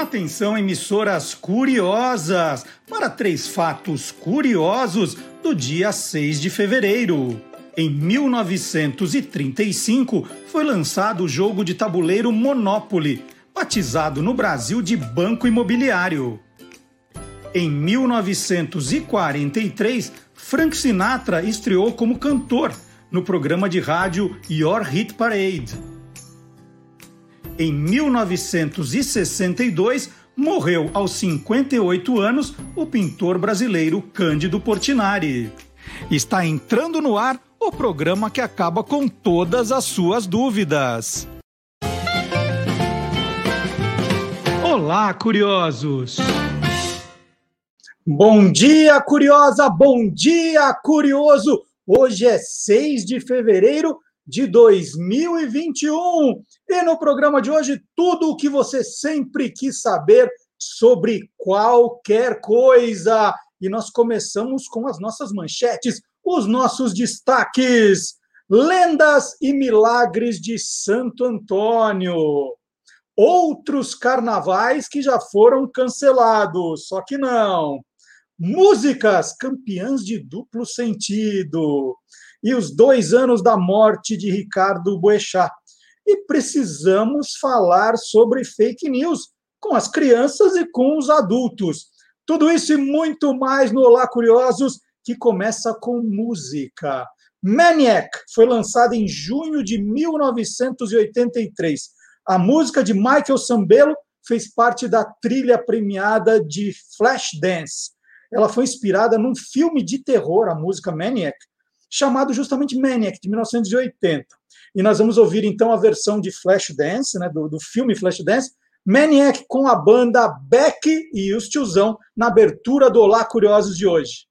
Atenção, emissoras curiosas, para três fatos curiosos do dia 6 de fevereiro. Em 1935 foi lançado o jogo de tabuleiro Monopoly, batizado no Brasil de Banco Imobiliário. Em 1943, Frank Sinatra estreou como cantor no programa de rádio Your Hit Parade. Em 1962, morreu aos 58 anos o pintor brasileiro Cândido Portinari. Está entrando no ar o programa que acaba com todas as suas dúvidas. Olá, curiosos! Bom dia, curiosa! Bom dia, curioso! Hoje é 6 de fevereiro de 2021. E no programa de hoje, tudo o que você sempre quis saber sobre qualquer coisa. E nós começamos com as nossas manchetes, os nossos destaques. Lendas e milagres de Santo Antônio. Outros carnavais que já foram cancelados, só que não. Músicas campeãs de duplo sentido e os dois anos da morte de Ricardo Boechat. E precisamos falar sobre fake news com as crianças e com os adultos. Tudo isso e muito mais no Olá Curiosos, que começa com música. Maniac foi lançada em junho de 1983. A música de Michael Sambello fez parte da trilha premiada de Flashdance. Ela foi inspirada num filme de terror, a música Maniac, chamado justamente Maniac, de 1980. E nós vamos ouvir então a versão de Flashdance, né, do, do filme Flashdance, Maniac com a banda Beck e os tiozão na abertura do Olá Curiosos de hoje.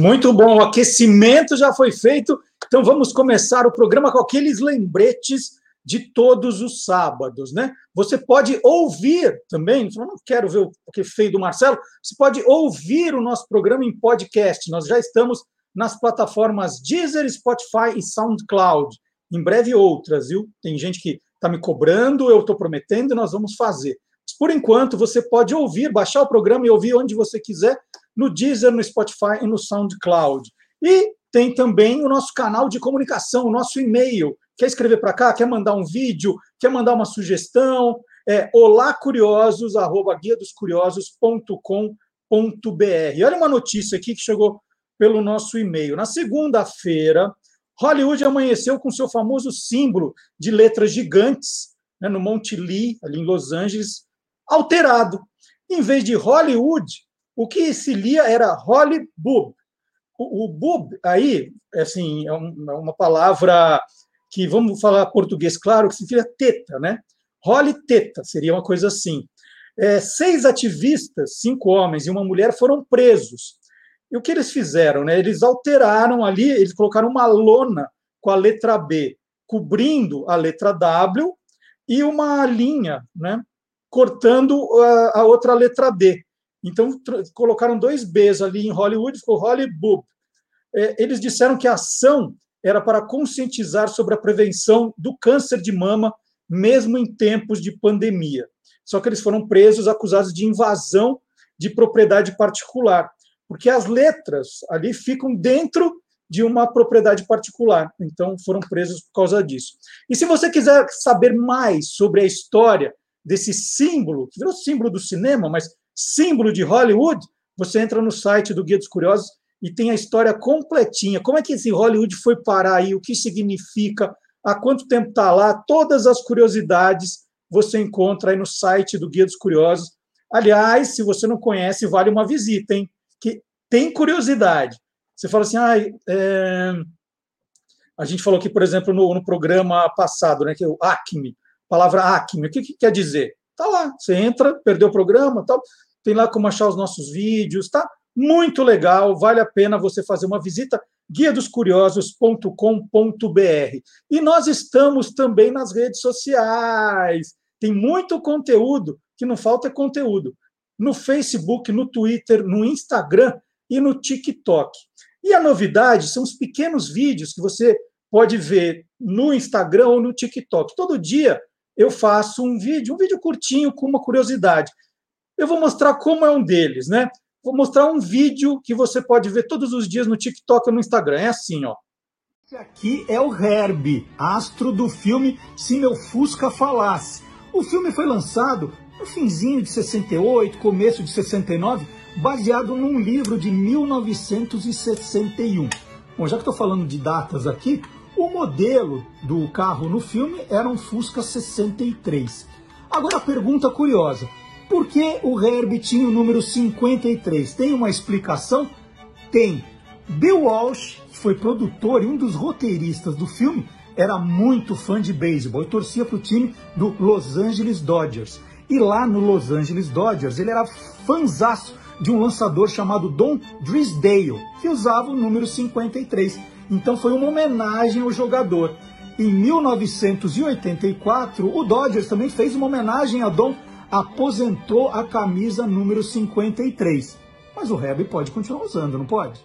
Muito bom, o aquecimento já foi feito, então vamos começar o programa com aqueles lembretes de todos os sábados, né? Você pode ouvir também, não quero ver o que feio do Marcelo, você pode ouvir o nosso programa em podcast. Nós já estamos nas plataformas Deezer, Spotify e SoundCloud. Em breve outras, viu? Tem gente que está me cobrando, eu estou prometendo, nós vamos fazer. Por enquanto, você pode ouvir, baixar o programa e ouvir onde você quiser no Deezer, no Spotify e no SoundCloud. E tem também o nosso canal de comunicação, o nosso e-mail. Quer escrever para cá? Quer mandar um vídeo? Quer mandar uma sugestão? É olacuriosos@guiadoscuriosos.com.br. Olha uma notícia aqui que chegou pelo nosso e-mail. Na segunda-feira, Hollywood amanheceu com seu famoso símbolo de letras gigantes né, no Monte Lee, ali em Los Angeles, alterado. Em vez de Hollywood, o que se lia era Holly Boob. O, o boob aí, assim, é, é uma palavra que, vamos falar português claro, que significa teta, né? Holly teta, seria uma coisa assim. É, seis ativistas, cinco homens e uma mulher, foram presos. E o que eles fizeram? Né? Eles alteraram ali, eles colocaram uma lona com a letra B, cobrindo a letra W, e uma linha, né? Cortando a, a outra letra D. Então, colocaram dois Bs ali em Hollywood, ficou Hollywood. É, eles disseram que a ação era para conscientizar sobre a prevenção do câncer de mama, mesmo em tempos de pandemia. Só que eles foram presos, acusados de invasão de propriedade particular, porque as letras ali ficam dentro de uma propriedade particular. Então, foram presos por causa disso. E se você quiser saber mais sobre a história desse símbolo, que virou símbolo do cinema, mas símbolo de Hollywood, você entra no site do Guia dos Curiosos e tem a história completinha. Como é que esse Hollywood foi parar aí? O que significa? Há quanto tempo está lá? Todas as curiosidades você encontra aí no site do Guia dos Curiosos. Aliás, se você não conhece, vale uma visita, hein? Que tem curiosidade. Você fala assim, ah, é... a gente falou aqui, por exemplo, no, no, programa passado, né, que é o ACME, palavra ACME, o que, que quer dizer? Tá lá, você entra, perdeu o programa, tal, tem lá como achar os nossos vídeos, tá? Muito legal, vale a pena você fazer uma visita guia dos curiosos.com.br. E nós estamos também nas redes sociais. Tem muito conteúdo, que não falta é conteúdo. No Facebook, no Twitter, no Instagram e no TikTok. E a novidade são os pequenos vídeos que você pode ver no Instagram ou no TikTok. Todo dia eu faço um vídeo, um vídeo curtinho com uma curiosidade. Eu vou mostrar como é um deles, né? Vou mostrar um vídeo que você pode ver todos os dias no TikTok ou no Instagram. É assim, ó. Esse aqui é o Herbie, astro do filme Se Meu Fusca Falasse. O filme foi lançado no finzinho de 68, começo de 69, baseado num livro de 1961. Bom, já que estou falando de datas aqui, o modelo do carro no filme era um Fusca 63. Agora a pergunta curiosa: por que o Herbie tinha o número 53? Tem uma explicação? Tem. Bill Walsh, que foi produtor e um dos roteiristas do filme, era muito fã de beisebol e torcia para o time do Los Angeles Dodgers. E lá no Los Angeles Dodgers ele era fanzaço de um lançador chamado Don Drisdale, que usava o número 53. Então foi uma homenagem ao jogador. Em 1984, o Dodgers também fez uma homenagem a Don, aposentou a camisa número 53. Mas o Herbie pode continuar usando, não pode?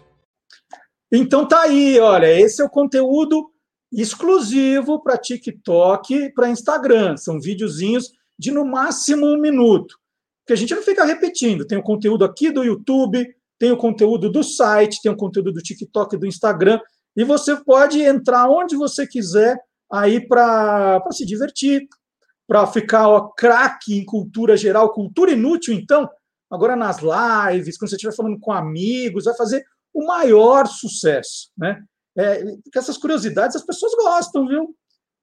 Então tá aí, olha, esse é o conteúdo exclusivo para TikTok e para Instagram. São videozinhos de no máximo um minuto que a gente não fica repetindo. Tem o conteúdo aqui do YouTube, tem o conteúdo do site, tem o conteúdo do TikTok, do Instagram, e você pode entrar onde você quiser aí para se divertir, para ficar craque em cultura geral, cultura inútil, então, agora nas lives, quando você estiver falando com amigos, vai fazer o maior sucesso, né? É, porque essas curiosidades as pessoas gostam, viu?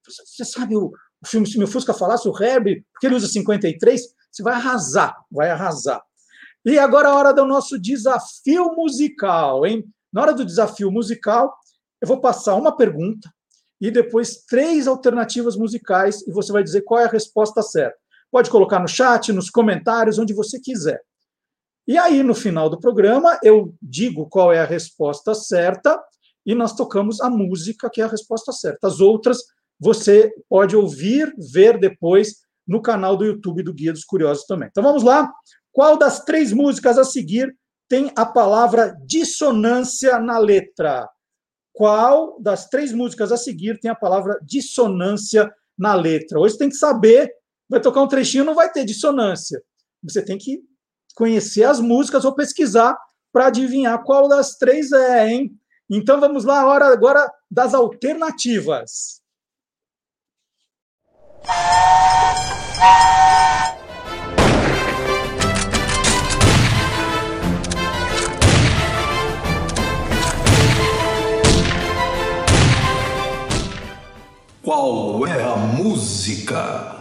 Você sabe o, o filme Se Meu Fusca Falasse, o Herbie, porque ele usa 53, você vai arrasar, vai arrasar. E agora a hora do nosso desafio musical, hein? Na hora do desafio musical, eu vou passar uma pergunta e depois três alternativas musicais e você vai dizer qual é a resposta certa. Pode colocar no chat, nos comentários, onde você quiser. E aí, no final do programa, eu digo qual é a resposta certa e nós tocamos a música que é a resposta certa. As outras você pode ouvir, ver depois no canal do YouTube do Guia dos Curiosos também. Então vamos lá. Qual das três músicas a seguir tem a palavra dissonância na letra? Qual das três músicas a seguir tem a palavra dissonância na letra? Hoje tem que saber, vai tocar um trechinho, não vai ter dissonância. Você tem que conhecer as músicas ou pesquisar para adivinhar qual das três é, hein? Então vamos lá, hora agora das alternativas. Qual é a música?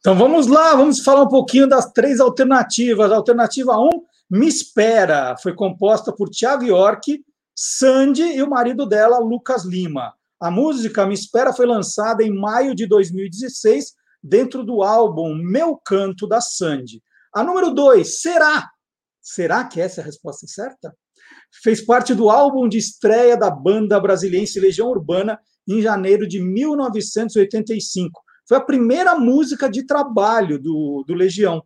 Então vamos lá, vamos falar um pouquinho das três alternativas. A alternativa 1, Me Espera, foi composta por Tiago York, Sandy e o marido dela, Lucas Lima. A música Me Espera foi lançada em maio de 2016 dentro do álbum Meu Canto da Sandy. A número 2, Será? Será que essa é a resposta certa? Fez parte do álbum de estreia da banda brasiliense Legião Urbana em janeiro de 1985. Foi a primeira música de trabalho do, do Legião.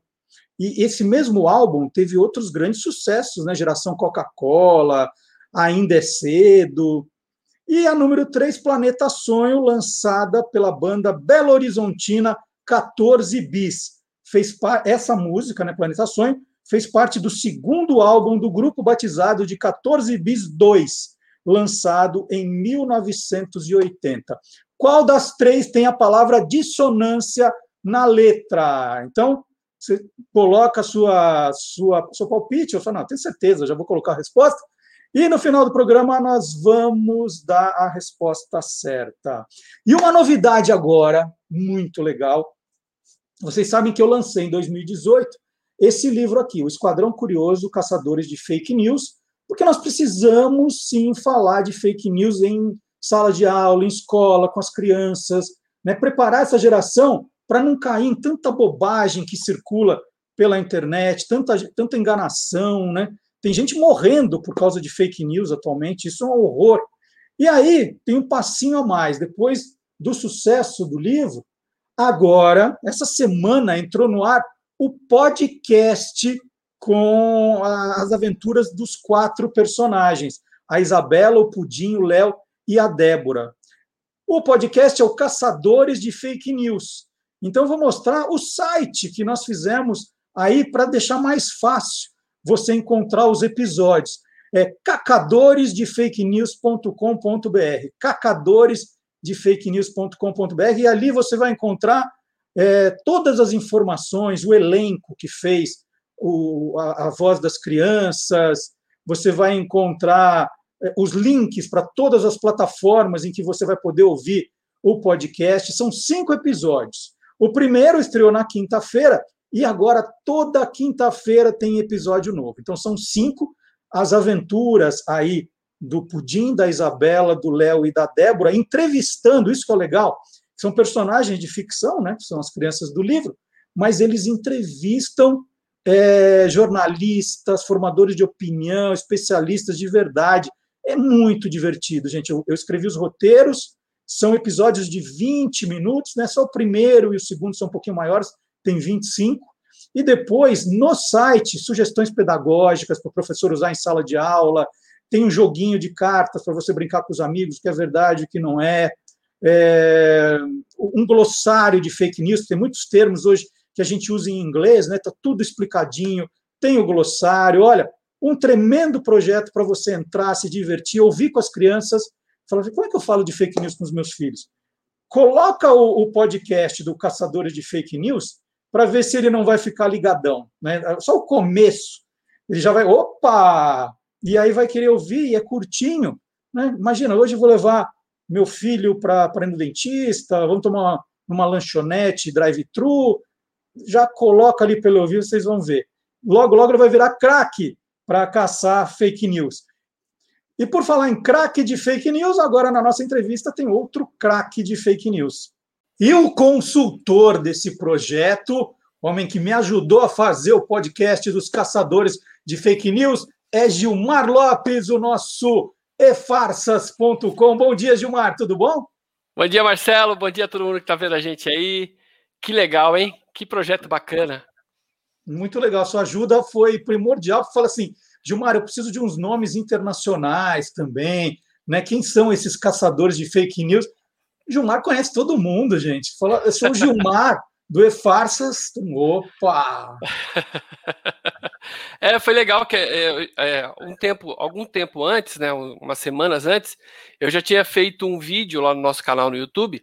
E esse mesmo álbum teve outros grandes sucessos, né? Geração Coca-Cola, Ainda é Cedo. E a número 3, Planeta Sonho, lançada pela banda Belo Horizontina 14 Bis. Fez essa música, né, Planeta Sonho, fez parte do segundo álbum do grupo batizado de 14 Bis 2, lançado em 1980. Qual das três tem a palavra dissonância na letra? Então, você coloca sua sua seu palpite, eu falo, não, tenho certeza, já vou colocar a resposta. E no final do programa nós vamos dar a resposta certa. E uma novidade agora, muito legal. Vocês sabem que eu lancei em 2018 esse livro aqui, O Esquadrão Curioso Caçadores de Fake News, porque nós precisamos sim falar de fake news em sala de aula, em escola, com as crianças, né? preparar essa geração para não cair em tanta bobagem que circula pela internet, tanta, tanta enganação, né? Tem gente morrendo por causa de fake news atualmente, isso é um horror. E aí tem um passinho a mais. Depois do sucesso do livro, agora, essa semana, entrou no ar o podcast com as aventuras dos quatro personagens: a Isabela, o Pudim, o Léo e a Débora. O podcast é o Caçadores de Fake News. Então, vou mostrar o site que nós fizemos aí para deixar mais fácil você encontrar os episódios. É cacadoresdefakenews.com.br, cacadoresdefakenews.com.br, e ali você vai encontrar é, todas as informações, o elenco que fez o, a, a voz das crianças, você vai encontrar os links para todas as plataformas em que você vai poder ouvir o podcast. São cinco episódios. O primeiro estreou na quinta-feira e agora, toda quinta-feira, tem episódio novo. Então, são cinco as aventuras aí do Pudim, da Isabela, do Léo e da Débora, entrevistando, isso que é legal, são personagens de ficção, né? São as crianças do livro, mas eles entrevistam é, jornalistas, formadores de opinião, especialistas de verdade. É muito divertido, gente. Eu, eu escrevi os roteiros, são episódios de 20 minutos, né? Só o primeiro e o segundo são um pouquinho maiores, tem 25. E depois, no site, sugestões pedagógicas para o professor usar em sala de aula, tem um joguinho de cartas para você brincar com os amigos, que é verdade, o que não é. é. Um glossário de fake news, tem muitos termos hoje que a gente usa em inglês, né? Está tudo explicadinho, tem o glossário. Olha, um tremendo projeto para você entrar, se divertir, ouvir com as crianças. Falar, como é que eu falo de fake news com os meus filhos? Coloca o, o podcast do Caçadores de Fake News para ver se ele não vai ficar ligadão. Né? Só o começo. Ele já vai, opa! E aí vai querer ouvir, e é curtinho. Né? Imagina, hoje eu vou levar meu filho para ir no dentista, vamos tomar uma, uma lanchonete drive-thru, já coloca ali pelo ouvido, vocês vão ver. Logo, logo ele vai virar craque para caçar fake news. E por falar em craque de fake news, agora na nossa entrevista tem outro craque de fake news. E o consultor desse projeto, homem que me ajudou a fazer o podcast dos caçadores de fake news, é Gilmar Lopes, o nosso efarsas.com. Bom dia, Gilmar, tudo bom? Bom dia, Marcelo. Bom dia a todo mundo que está vendo a gente aí. Que legal, hein? Que projeto bacana. Muito legal. Sua ajuda foi primordial. Fala assim, Gilmar, eu preciso de uns nomes internacionais também. Né? Quem são esses caçadores de fake news? Gilmar conhece todo mundo, gente. Fala, eu sou o Gilmar do E-Farsas. Opa! É, foi legal que é, é, um tempo, algum tempo antes, né, umas semanas antes, eu já tinha feito um vídeo lá no nosso canal no YouTube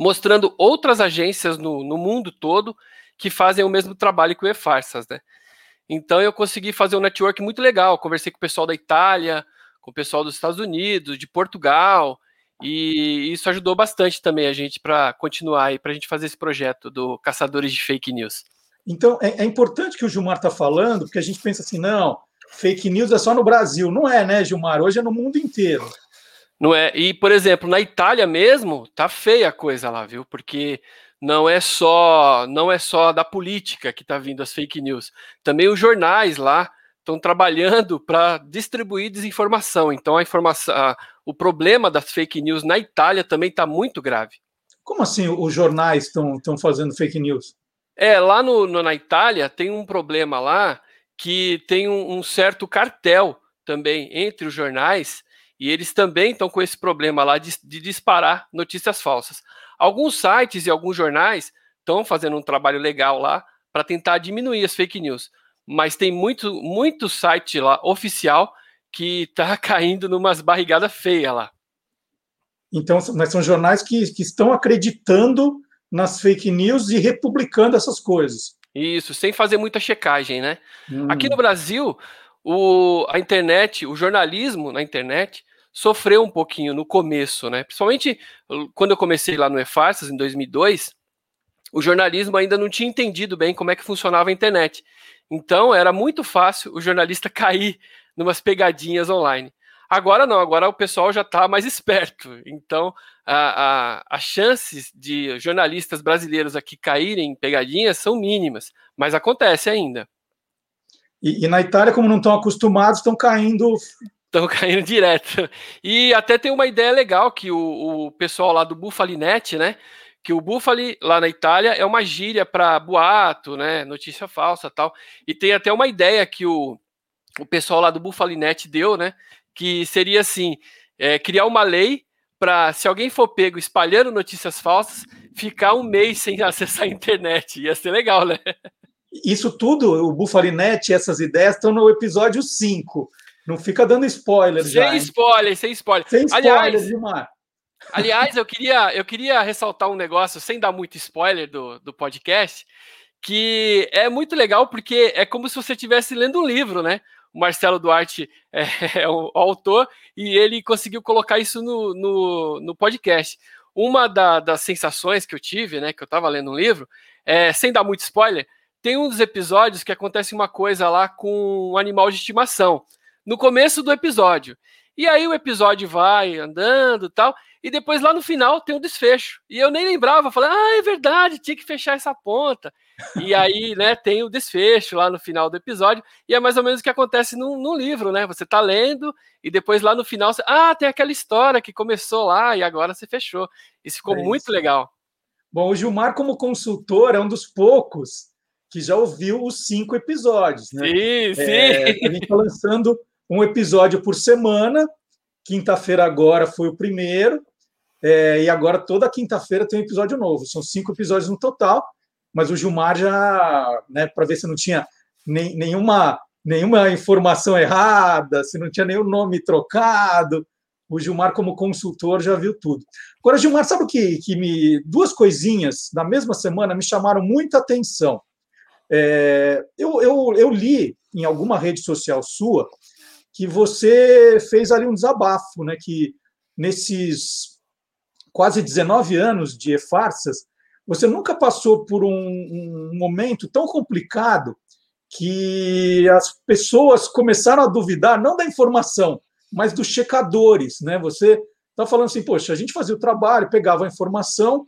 mostrando outras agências no, no mundo todo que fazem o mesmo trabalho que o E-Farsas, né? Então eu consegui fazer um network muito legal. Conversei com o pessoal da Itália, com o pessoal dos Estados Unidos, de Portugal, E isso ajudou bastante também a gente para continuar e para a gente fazer esse projeto do Caçadores de Fake News. Então, é, é importante que o Gilmar está falando, porque a gente pensa assim, não, fake news é só no Brasil. Não é, né, Gilmar? Hoje é no mundo inteiro. Não é? E, por exemplo, na Itália mesmo, tá feia a coisa lá, viu? Porque não é só não é só da política que está vindo as fake news. Também os jornais lá estão trabalhando para distribuir desinformação. Então a informação, a, o problema das fake news na Itália também está muito grave. Como assim os jornais estão fazendo fake news? É, lá no, no, na Itália tem um problema lá que tem um, um certo cartel também entre os jornais e eles também estão com esse problema lá de, de disparar notícias falsas. Alguns sites e alguns jornais estão fazendo um trabalho legal lá para tentar diminuir as fake news, mas tem muito, muito site lá oficial que está caindo numas barrigadas feias lá. Então, mas são jornais que, que estão acreditando nas fake news e republicando essas coisas. Isso, sem fazer muita checagem, né? Hum. Aqui no Brasil, o, a internet, o jornalismo na internet sofreu um pouquinho no começo, né? Principalmente quando eu comecei lá no EFARSAS, em 2002, o jornalismo ainda não tinha entendido bem como é que funcionava a internet. Então, era muito fácil o jornalista cair numas pegadinhas online. Agora não, agora o pessoal já está mais esperto. Então, as chances de jornalistas brasileiros aqui caírem em pegadinhas são mínimas, mas acontece ainda. E, e na Itália, como não estão acostumados, estão caindo Estão caindo direto. E até tem uma ideia legal que o, o pessoal lá do Bufalinet, né? Que o Bufali lá na Itália é uma gíria para boato, né? Notícia falsa tal. E tem até uma ideia que o, o pessoal lá do Bufalinet deu, né? Que seria assim: é, criar uma lei para, se alguém for pego espalhando notícias falsas, ficar um mês sem acessar a internet. Ia ser legal, né? Isso tudo, o Bufalinet, essas ideias estão no episódio 5. Não fica dando spoiler sem já. Sem spoiler, sem spoiler. Sem spoiler, aliás, Gilmar. Aliás, eu queria, eu queria ressaltar um negócio, sem dar muito spoiler do, do podcast, que é muito legal porque é como se você estivesse lendo um livro, né? O Marcelo Duarte é, é o autor e ele conseguiu colocar isso no, no, no podcast. Uma da, das sensações que eu tive, né, que eu estava lendo um livro, é, sem dar muito spoiler, tem um dos episódios que acontece uma coisa lá com um animal de estimação no começo do episódio. E aí o episódio vai andando e tal, e depois lá no final tem o um desfecho. E eu nem lembrava, falei, ah, é verdade, tinha que fechar essa ponta. E aí, né, tem o desfecho lá no final do episódio, e é mais ou menos o que acontece no, no livro, né? Você tá lendo, e depois lá no final, você, ah, tem aquela história que começou lá e agora você fechou. Isso ficou é muito legal. Bom, o Gilmar, como consultor, é um dos poucos que já ouviu os cinco episódios, né? Sim, sim. É, a gente está lançando um episódio por semana. Quinta-feira agora foi o primeiro, é, e agora toda quinta-feira tem um episódio novo. São cinco episódios no total, mas o Gilmar já, né, para ver se não tinha nem, nenhuma, nenhuma informação errada, se não tinha nenhum nome trocado. O Gilmar, como consultor, já viu tudo. Agora, Gilmar, sabe o que, que me. Duas coisinhas na mesma semana me chamaram muita atenção. É, eu, eu, eu li em alguma rede social sua que você fez ali um desabafo, né? Que nesses quase 19 anos de e-farsas, você nunca passou por um, um, momento tão complicado que as pessoas começaram a duvidar não da informação, mas dos checadores, né? Você está falando assim, poxa, a gente fazia o trabalho, pegava a informação,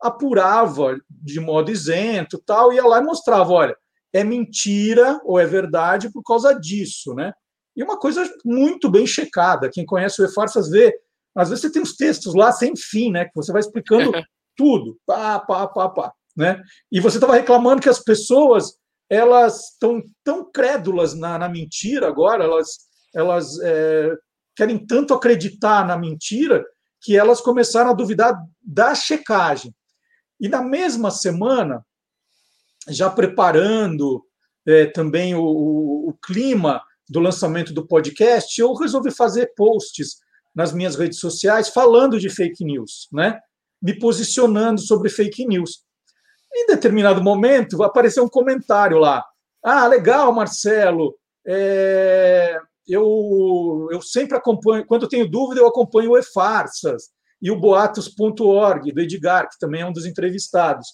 apurava de modo isento, tal, ia lá e mostrava, olha, é mentira ou é verdade por causa disso, né? E uma coisa muito bem checada. Quem conhece o E-Farsas vê. Às vezes você tem uns textos lá sem fim, né? Que você vai explicando tudo. Pá, pá, pá, pá. Né? E você estava reclamando que as pessoas elas estão tão crédulas na, na, mentira agora, elas, elas é, querem tanto acreditar na mentira que elas começaram a duvidar da checagem. E na mesma semana, já preparando é, também o, o, o clima do lançamento do podcast, eu resolvi fazer posts nas minhas redes sociais falando de fake news, né? Me posicionando sobre fake news. Em determinado momento, apareceu um comentário lá. Ah, legal, Marcelo. É, eu, eu sempre acompanho, quando tenho dúvida, eu acompanho o E-Farsas. e o boatos.org, do Edgar, que também é um dos entrevistados.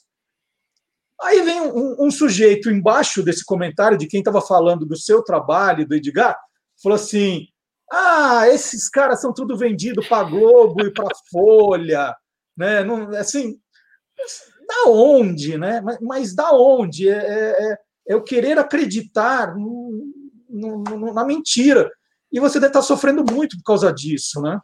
Aí vem um, um sujeito embaixo desse comentário de quem estava falando do seu trabalho, do Edgar, falou assim: ah, esses caras são tudo vendido para Globo e para Folha, né? Não, assim, da onde, né? Mas, mas da onde? É, é, é, o querer acreditar no, no, na mentira. E você deve estar sofrendo muito por causa disso, né?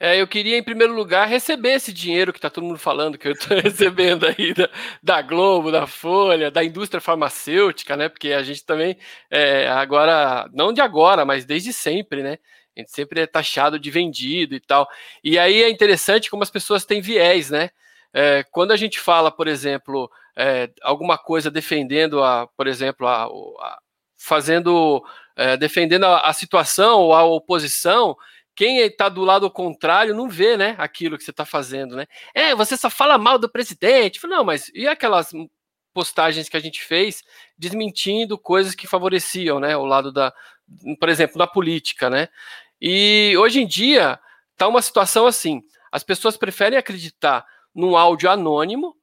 É, eu queria, em primeiro lugar, receber esse dinheiro que está todo mundo falando que eu estou recebendo aí da, da, Globo, da Folha, da indústria farmacêutica, né? Porque a gente também, é, agora, não de agora, mas desde sempre, né? A gente sempre é taxado de vendido e tal. E aí é interessante como as pessoas têm viés, né? É, quando a gente fala, por exemplo, é, alguma coisa defendendo a, por exemplo, a, a fazendo, é, defendendo a, a situação ou a oposição, quem está do lado contrário não vê, né, aquilo que você está fazendo, né? É, você só fala mal do presidente. Não, mas e aquelas postagens que a gente fez desmentindo coisas que favoreciam, né, o lado da, por exemplo, na política, né? E hoje em dia tá uma situação assim. As pessoas preferem acreditar num áudio anônimo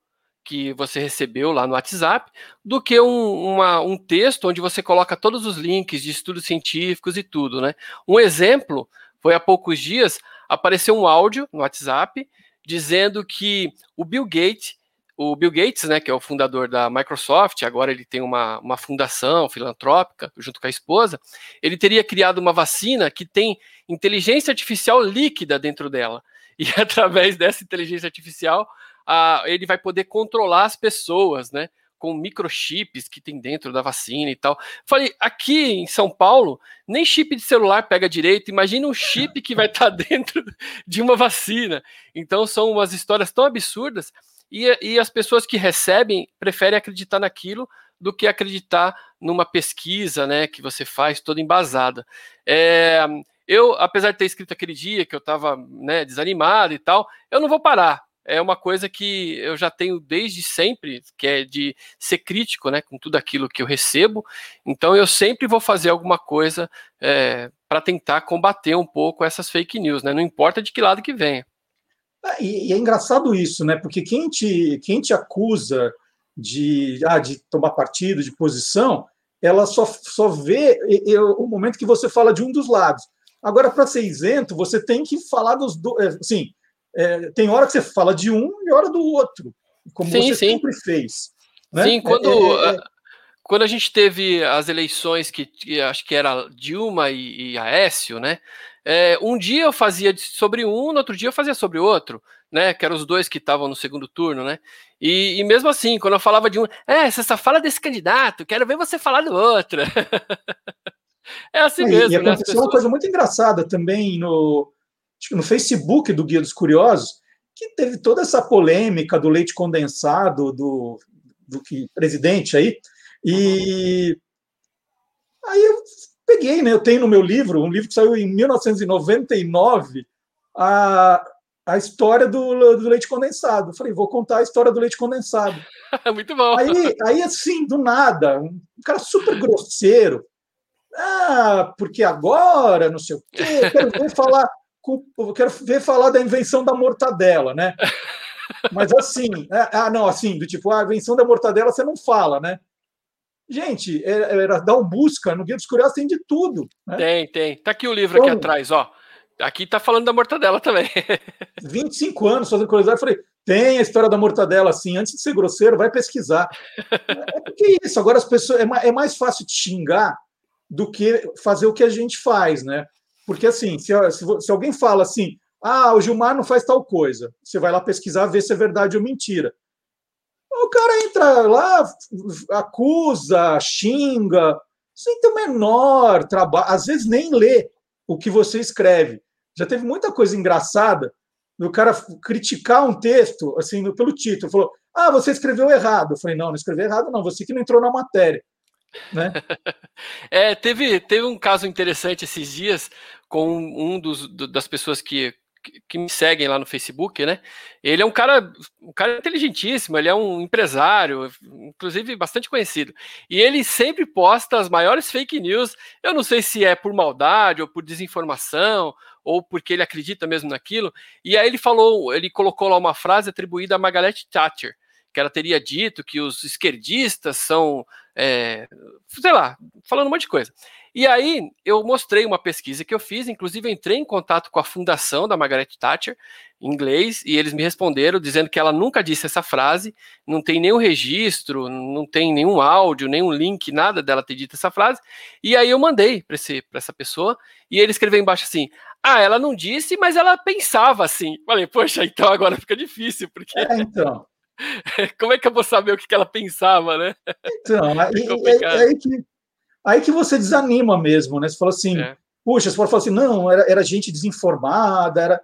que você recebeu lá no WhatsApp do que um, uma, um texto onde você coloca todos os links de estudos científicos e tudo, né? Um exemplo foi há poucos dias, apareceu um áudio no WhatsApp dizendo que o Bill Gates, o Bill Gates, né, que é o fundador da Microsoft, agora ele tem uma, uma fundação filantrópica junto com a esposa, ele teria criado uma vacina que tem inteligência artificial líquida dentro dela. E através dessa inteligência artificial, a, ele vai poder controlar as pessoas, né? Com microchips que tem dentro da vacina e tal. Falei, aqui em São Paulo, nem chip de celular pega direito. Imagina um chip que vai estar tá dentro de uma vacina. Então são umas histórias tão absurdas e, e as pessoas que recebem preferem acreditar naquilo do que acreditar numa pesquisa, né, que você faz toda embasada. É, eu, apesar de ter escrito aquele dia que eu estava né, desanimado e tal, eu não vou parar é uma coisa que eu já tenho desde sempre, que é de ser crítico né, com tudo aquilo que eu recebo. Então eu sempre vou fazer alguma coisa é, para tentar combater um pouco essas fake news, né? Não importa de que lado que venha. É, e, é engraçado isso, né? Porque quem te, quem te acusa de, ah, de tomar partido, de posição, ela só, só vê o momento que você fala de um dos lados. Agora, para ser isento, você tem que falar dos dois. Assim, é, tem hora que você fala de um e hora do outro, como sim, você sim. sempre fez. Né? Sim, quando, é, é, é, quando a gente teve as eleições que, que acho que era Dilma e, e Aécio, né? É, um dia eu fazia sobre um, no outro dia eu fazia sobre o outro, né? Que eram os dois que estavam no segundo turno, né? E, e, mesmo assim, quando eu falava de um, é, você só fala desse candidato, quero ver você falar do outro. é assim mesmo. E aconteceu né? pessoas... uma coisa muito engraçada também no, no Facebook do Guia dos Curiosos, que teve toda essa polêmica do leite condensado do, do que presidente aí. E aí eu peguei, né? Eu tenho no meu livro, um livro que saiu em 1999, a, a história do, do leite condensado. Eu falei, vou contar a história do leite condensado. Muito bom. Aí, aí, assim, do nada, um cara super grosseiro. Ah, porque agora, não sei o quê, quero ver falar eu quero ver falar da invenção da mortadela, né? Mas assim, é, ah, não, assim, do tipo, a invenção da mortadela você não fala, né? Gente, era, era dar um busca, no Guia dos Curiosos tem de tudo. Né? Tem, tem. Tá aqui o livro então, aqui atrás, ó. Aqui tá falando da mortadela também. 25 anos fazendo curiosidade, falei, tem a história da mortadela assim, antes de ser grosseiro, vai pesquisar. É porque é isso, agora as pessoas é mais fácil te xingar do que fazer o que a gente faz, né? Porque, assim, se, se, se alguém fala assim, ah, o Gilmar não faz tal coisa, você vai lá pesquisar, ver se é verdade ou mentira. O cara entra lá, acusa, xinga, sem ter o menor trabalho, às vezes nem lê o que você escreve. Já teve muita coisa engraçada do cara criticar um texto, assim, pelo título. Falou, ah, você escreveu errado. Eu falei, não, não escreveu errado, não, você que não entrou na matéria. Né? é, teve, teve um caso interessante esses dias com um dos, das pessoas que, que me seguem lá no Facebook, né? Ele é um cara, um cara inteligentíssimo, ele é um empresário, inclusive bastante conhecido. E ele sempre posta as maiores fake news. Eu não sei se é por maldade ou por desinformação ou porque ele acredita mesmo naquilo. E aí ele falou, ele colocou lá uma frase atribuída a Margaret Thatcher, que ela teria dito que os esquerdistas são, é, sei lá, falando um monte de coisa. E aí eu mostrei uma pesquisa que eu fiz, inclusive entrei em contato com a fundação da Margaret Thatcher, em inglês, e eles me responderam dizendo que ela nunca disse essa frase, não tem nenhum registro, não tem nenhum áudio, nenhum link, nada dela ter dito essa frase. E aí eu mandei para essa pessoa, e ele escreveu embaixo assim: Ah, ela não disse, mas ela pensava assim. Falei, poxa, então agora fica difícil, porque. É, então. Como é que eu vou saber o que ela pensava, né? Então, aí, é, aí, que, aí que você desanima mesmo, né? Você fala assim, é. puxa, você falar assim, não, era, era gente desinformada, era.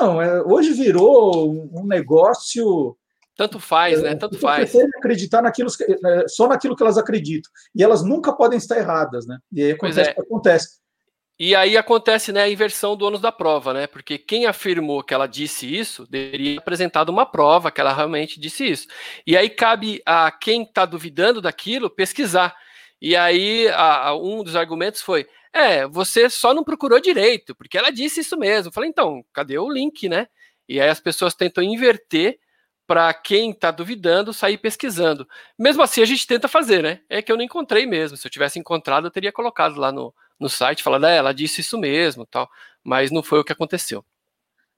Não, é, hoje virou um negócio. Tanto faz, né? Tanto faz. acreditar naquilo, é, só naquilo que elas acreditam. E elas nunca podem estar erradas, né? E aí acontece o que acontece. E aí acontece né, a inversão do ônus da prova, né? Porque quem afirmou que ela disse isso deveria apresentar uma prova que ela realmente disse isso. E aí cabe a quem está duvidando daquilo pesquisar. E aí a, a, um dos argumentos foi: é, você só não procurou direito, porque ela disse isso mesmo. Eu falei, então, cadê o link, né? E aí as pessoas tentam inverter para quem está duvidando sair pesquisando. Mesmo assim, a gente tenta fazer, né? É que eu não encontrei mesmo. Se eu tivesse encontrado, eu teria colocado lá no, no site, falando, é, ela disse isso mesmo, tal. Mas não foi o que aconteceu.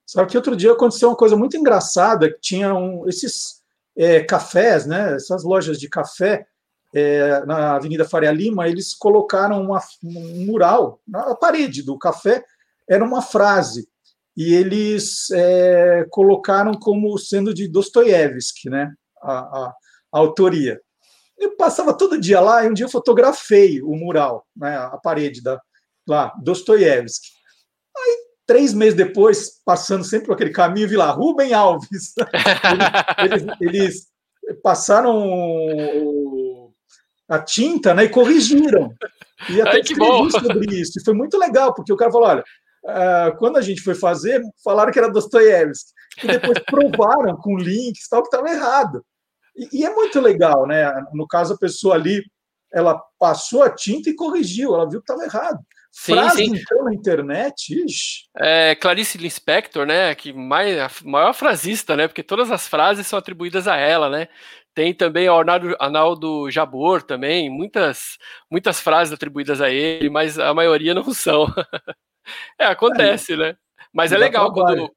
Só que outro dia aconteceu uma coisa muito engraçada, que tinham esses é, cafés, né? Essas lojas de café é, na Avenida Faria Lima, eles colocaram uma, um mural na parede do café, era uma frase e eles é, colocaram como sendo de Dostoiévski, né? A, a, a, autoria. Eu passava todo dia lá e um dia eu fotografei o mural, né? A parede da lá Dostoiévski. Aí três meses depois, passando sempre por aquele caminho, vi lá Rubem Alves. eles, eles, eles passaram a tinta, né? E corrigiram. E até Ai, escrevi sobre isso. E foi muito legal, porque o cara falou: olha, uh, quando a gente foi fazer, falaram que era Dostoiévski. E depois provaram com links tal que estava errado. E, e, é muito legal, né? No caso, a pessoa ali, ela passou a tinta e corrigiu, ela viu que estava errado. Sim, Frase, sim. então, na internet, ixi. É, Clarice Lispector, né, que mais, a maior frasista, né, porque todas as frases são atribuídas a ela, né, tem também o Arnaldo, Arnaldo Jabor também, muitas, muitas frases atribuídas a ele, mas a maioria não são. é, acontece, é, né? Mas é legal quando,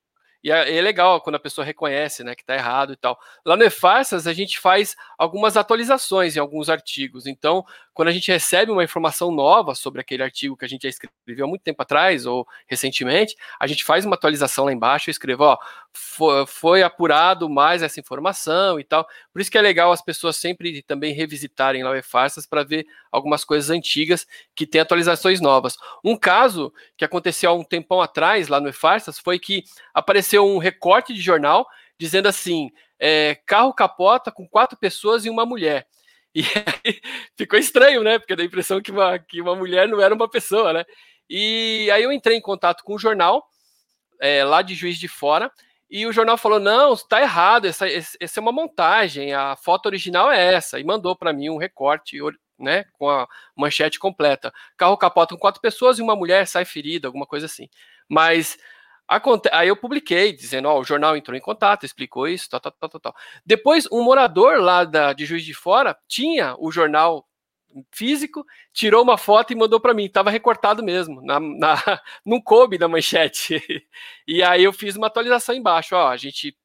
e é, é, legal quando a pessoa reconhece né, que está errado e tal. Lá no E-Farsas, a gente faz algumas atualizações em alguns artigos. Então, quando a gente recebe uma informação nova sobre aquele artigo que a gente já escreveu há muito tempo atrás ou recentemente, a gente faz uma atualização lá embaixo e escreve, ó, foi, foi apurado mais essa informação e tal. Por isso que é legal as pessoas sempre também revisitarem lá o E-Farsas para ver algumas coisas antigas que têm atualizações novas. Um caso que aconteceu há um tempão atrás lá no E-Farsas foi que apareceu um recorte de jornal dizendo assim: é, carro capota com quatro pessoas e uma mulher. E aí, ficou estranho, né? Porque dá a impressão que uma, que uma mulher não era uma pessoa, né? E aí eu entrei em contato com o jornal, é, lá de Juiz de Fora, e o jornal falou: não, está errado, essa, essa é uma montagem, a foto original é essa, e mandou para mim um recorte, né, com a manchete completa. Carro capota com quatro pessoas e uma mulher sai ferida, alguma coisa assim. Mas Aconte aí eu publiquei dizendo, ó, o jornal entrou em contato, explicou isso, tal, tal, tal, tal, tal. Depois, um morador lá da, de Juiz de Fora tinha o jornal físico, tirou uma foto e mandou para mim, estava recortado mesmo, na, na, não coube na manchete. E aí eu fiz uma atualização embaixo, ó, a gente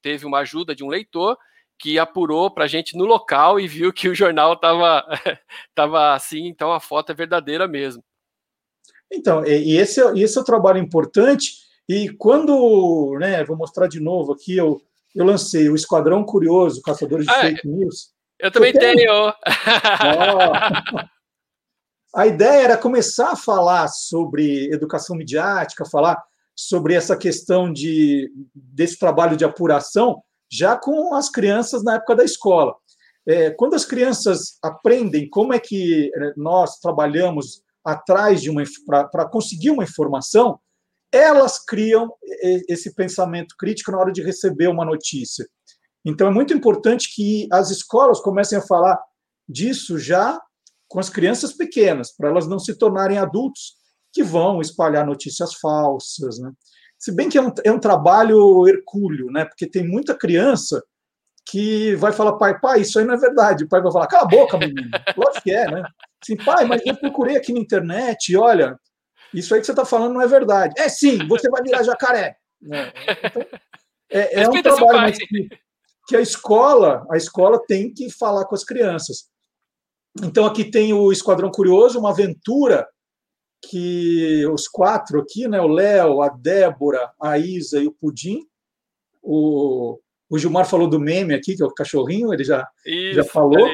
teve uma ajuda de um leitor que apurou para a gente no local e viu que o jornal estava tava assim, então a foto é verdadeira mesmo. Então, e esse, é, esse é o trabalho importante e quando, né, vou mostrar de novo aqui, eu, eu lancei o Esquadrão Curioso, Caçadores de ah, Fake News. Eu também eu tenho. Oh. A ideia era começar a falar sobre educação midiática, falar sobre essa questão de, desse trabalho de apuração, já com as crianças na época da escola. É, quando as crianças aprendem como é que é, nós trabalhamos atrás de uma para conseguir uma informação, elas criam esse pensamento crítico na hora de receber uma notícia. Então, é muito importante que as escolas comecem a falar disso já com as crianças pequenas, para elas não se tornarem adultos que vão espalhar notícias falsas, né? Se bem que é um, é um trabalho hercúleo, né? Porque tem muita criança que vai falar, pai, pai, isso aí não é verdade. O pai vai falar, cala a boca, menino. Lógico que é, né? Assim, pai, mas eu procurei aqui na internet olha, isso aí que você está falando não é verdade. É sim, você vai virar jacaré. É, então, é, é um trabalho que, que a escola, a escola tem que falar com as crianças. Então aqui tem o Esquadrão Curioso, uma aventura que os quatro aqui, né, o Léo, a Débora, a Isa e o Pudim, o, o Gilmar falou do meme aqui, que é o cachorrinho, ele já, Isso, já falou.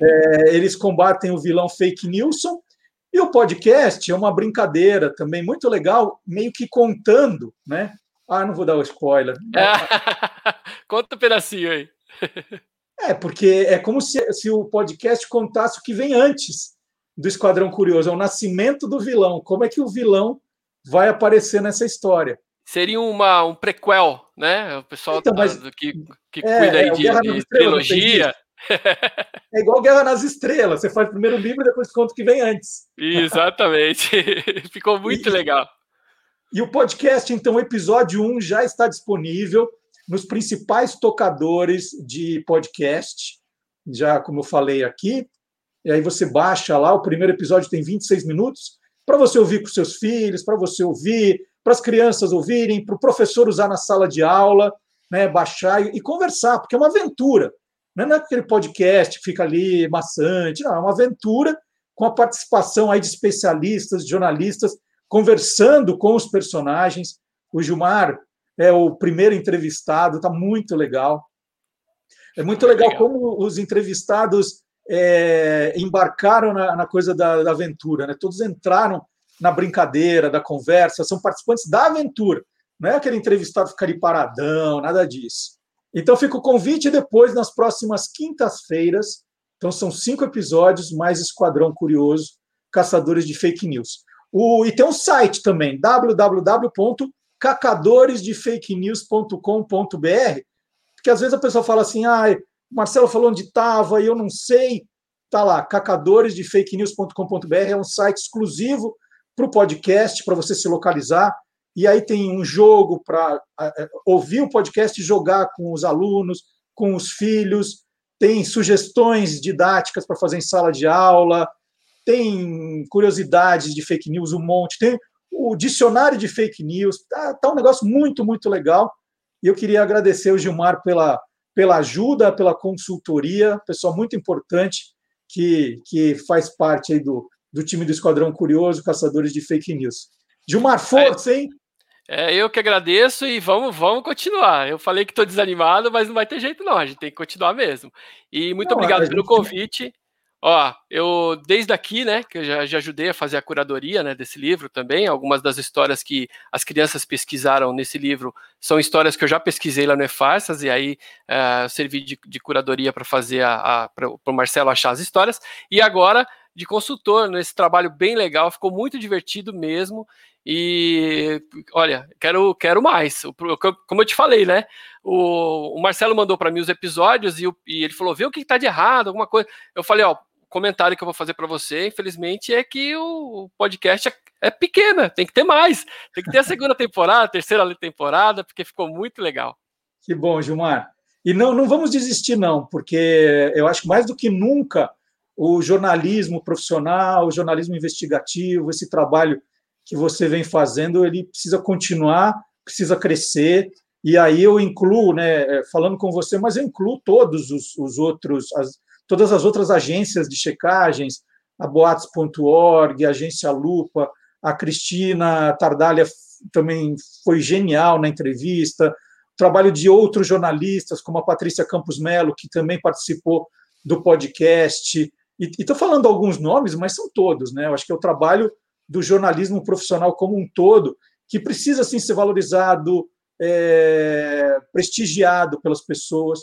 É, eles combatem o vilão Fake Nilson. E o podcast é uma brincadeira também muito legal, meio que contando, né? Ah, não vou dar o spoiler. Conta um pedacinho aí. É, porque é como se, se o podcast contasse o que vem antes do Esquadrão Curioso, é o nascimento do vilão. Como é que o vilão vai aparecer nessa história? Seria uma, um prequel, né? O pessoal então, mas, tá, que, que é, cuida aí é, de, de trilogia. É igual Guerra nas Estrelas. Você faz primeiro o livro e depois conta o que vem antes. Exatamente. Ficou muito e, legal. E o podcast, então, o episódio 1 já está disponível nos principais tocadores de podcast, já como eu falei aqui. E aí você baixa lá, o primeiro episódio tem 26 minutos, para você ouvir com seus filhos, para você ouvir, para as crianças ouvirem, para o professor usar na sala de aula, né, baixar e, e conversar, porque é uma aventura. Não é aquele podcast que fica ali maçante, não, é uma aventura com a participação aí de especialistas, de jornalistas, conversando com os personagens. O Gilmar é o primeiro entrevistado, está muito legal. É muito legal, legal. como os entrevistados é, embarcaram na, na coisa da, da, aventura, né? Todos entraram na brincadeira, da conversa, são participantes da aventura. Não é aquele entrevistado ficar ali paradão, nada disso. Então fica o convite depois, nas próximas quintas-feiras. Então são cinco episódios, mais Esquadrão Curioso, Caçadores de Fake News. O, e tem um site também, www.cacadoresdefakenews.com.br, porque às vezes a pessoa fala assim, ah, Marcelo falou onde estava e eu não sei. Está lá, cacadoresdefakenews.com.br, é um site exclusivo para o podcast, para você se localizar. E aí tem um jogo para ouvir o podcast e jogar com os alunos, com os filhos. Tem sugestões didáticas para fazer em sala de aula. Tem curiosidades de fake news, um monte. Tem o dicionário de fake news. Tá, tá um negócio muito, muito legal. E eu queria agradecer o Gilmar pela pela ajuda, pela consultoria, pessoal muito importante que, que faz parte aí do, do time do Esquadrão Curioso, Caçadores de Fake News. Gilmar, força, hein? É, eu que agradeço e vamos, vamos continuar. Eu falei que estou desanimado, mas não vai ter jeito, não. A gente tem que continuar mesmo. E muito não, obrigado pelo convite. Ó, eu desde aqui, né, que eu já, já, ajudei a fazer a curadoria, né, desse livro também. Algumas das histórias que as crianças pesquisaram nesse livro são histórias que eu já pesquisei lá no EFARSAS e aí uh, servi de, de curadoria para fazer a, a para o Marcelo achar as histórias. E agora de consultor nesse trabalho bem legal, ficou muito divertido mesmo. E olha, quero, quero mais. Como eu te falei, né? O, o Marcelo mandou para mim os episódios e, e, ele falou: vê o que está de errado, alguma coisa. Eu falei: ó, comentário que eu vou fazer para você, infelizmente, é que o podcast é, é pequena, tem que ter mais. Tem que ter a segunda temporada, a terceira temporada, porque ficou muito legal. Que bom, Gilmar. E não, não vamos desistir, não, porque eu acho que mais do que nunca o jornalismo profissional, o jornalismo investigativo, esse trabalho que você vem fazendo, ele precisa continuar, precisa crescer. E aí eu incluo, né, falando com você, mas eu incluo todos os, os outros, as, todas as outras agências de checagens, a boatos.org, a agência Lupa, a Cristina Tardália também foi genial na entrevista, o trabalho de outros jornalistas, como a Patrícia Campos Melo, que também participou do podcast. E estou falando alguns nomes, mas são todos, né? Eu acho que é o trabalho do jornalismo profissional como um todo, que precisa sim ser valorizado, é, prestigiado pelas pessoas.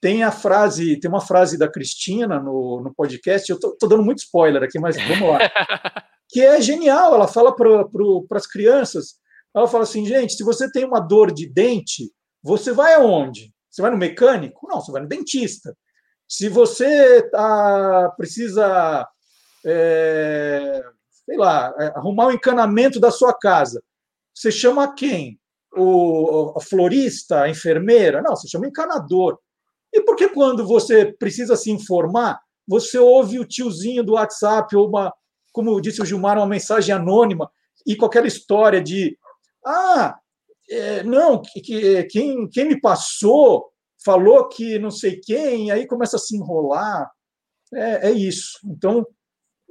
Tem a frase, tem uma frase da Cristina no, no podcast, eu estou dando muito spoiler aqui, mas vamos lá. que é genial, ela fala para as crianças, ela fala assim, gente, se você tem uma dor de dente, você vai aonde? Você vai no mecânico? Não, você vai no dentista. Se você tá, precisa é, sei lá, é, arrumar o encanamento da sua casa. Você chama quem? O, a florista, a enfermeira? Não, você chama o encanador. E por que quando você precisa se informar, você ouve o tiozinho do WhatsApp ou uma, como disse o Gilmar, uma mensagem anônima e aquela história de ah, é, não, que, que, quem, quem me passou falou que não sei quem, aí começa a se enrolar. É, é isso. Então,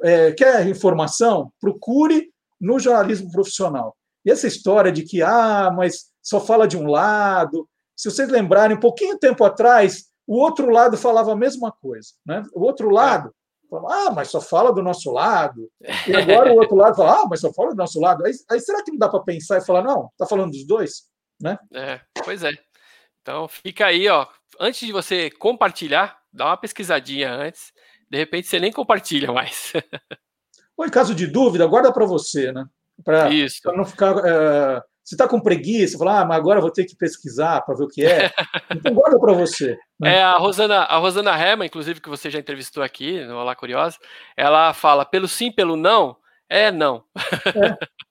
é, quer informação? Procure no jornalismo profissional. E essa história de que, ah, mas só fala de um lado. Se vocês lembrarem, um pouquinho tempo atrás, o outro lado falava a mesma coisa. Né? O outro lado falava, ah, mas só fala do nosso lado. E agora o outro lado fala, ah, mas só fala do nosso lado. Aí, aí será que não dá para pensar e falar, não, está falando dos dois? Né? É, pois é. Então fica aí, ó. Antes de você compartilhar, dá uma pesquisadinha antes. De repente você nem compartilha mais. Ou em caso de dúvida, guarda para você, né? Para não ficar. É você está com preguiça, fala, ah, mas agora vou ter que pesquisar para ver o que é. Então guarda para você. Né? É, a Rosana, a Rosana Herman, inclusive, que você já entrevistou aqui no Olá Curiosa, ela fala pelo sim, pelo não, é não.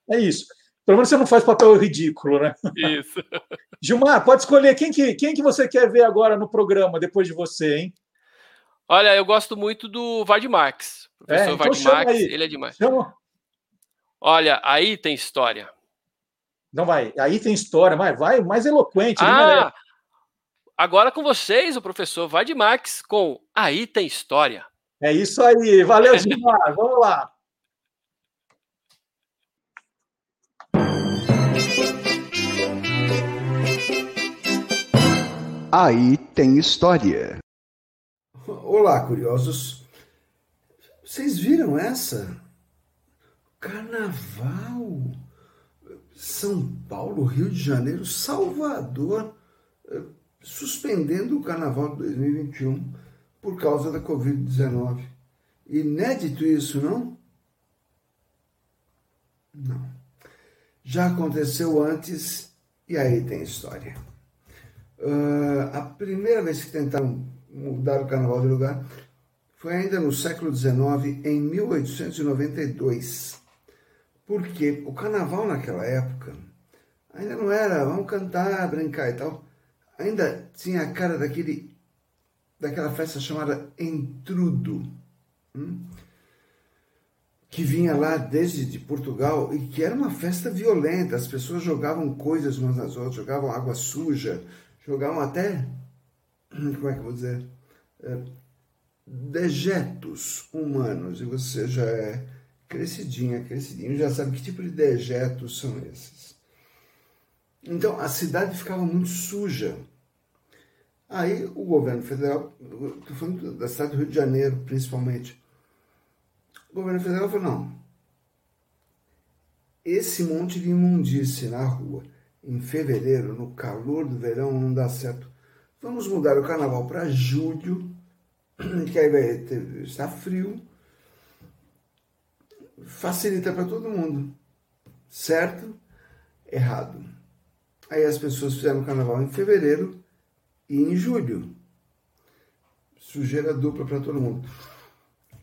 É, é isso. Pelo menos você não faz papel ridículo, né? Isso. Gilmar, pode escolher quem que, quem que você quer ver agora no programa, depois de você, hein? Olha, eu gosto muito do Vard Marx. Professor é, então ele é demais. Chama. Olha, aí tem história. Não vai. Aí tem história, mas vai mais eloquente. Ah, agora com vocês, o professor vai de Max com Aí tem história. É isso aí. Valeu, Gilmar. Vamos lá. Aí tem história. Olá, curiosos. Vocês viram essa? Carnaval. São Paulo, Rio de Janeiro, Salvador, eh, suspendendo o carnaval de 2021 por causa da Covid-19. Inédito isso, não? Não. Já aconteceu antes e aí tem história. Uh, a primeira vez que tentaram mudar o carnaval de lugar foi ainda no século XIX, em 1892 porque o carnaval naquela época ainda não era vamos cantar, brincar e tal. Ainda tinha a cara daquele daquela festa chamada Entrudo, hum? que vinha lá desde de Portugal e que era uma festa violenta. As pessoas jogavam coisas umas nas outras, jogavam água suja, jogavam até, como é que eu vou dizer, é, dejetos humanos. E você já é crescidinha, crescidinho, já sabe que tipo de dejetos são esses. Então a cidade ficava muito suja. Aí o governo federal, estou falando da cidade do Rio de Janeiro principalmente, o governo federal falou: não, esse monte de imundície na rua em fevereiro, no calor do verão, não dá certo. Vamos mudar o carnaval para julho, que aí vai ter, estar frio facilita para todo mundo. Certo? Errado. Aí as pessoas fizeram o carnaval em fevereiro e em julho. Sujeira dupla para todo mundo.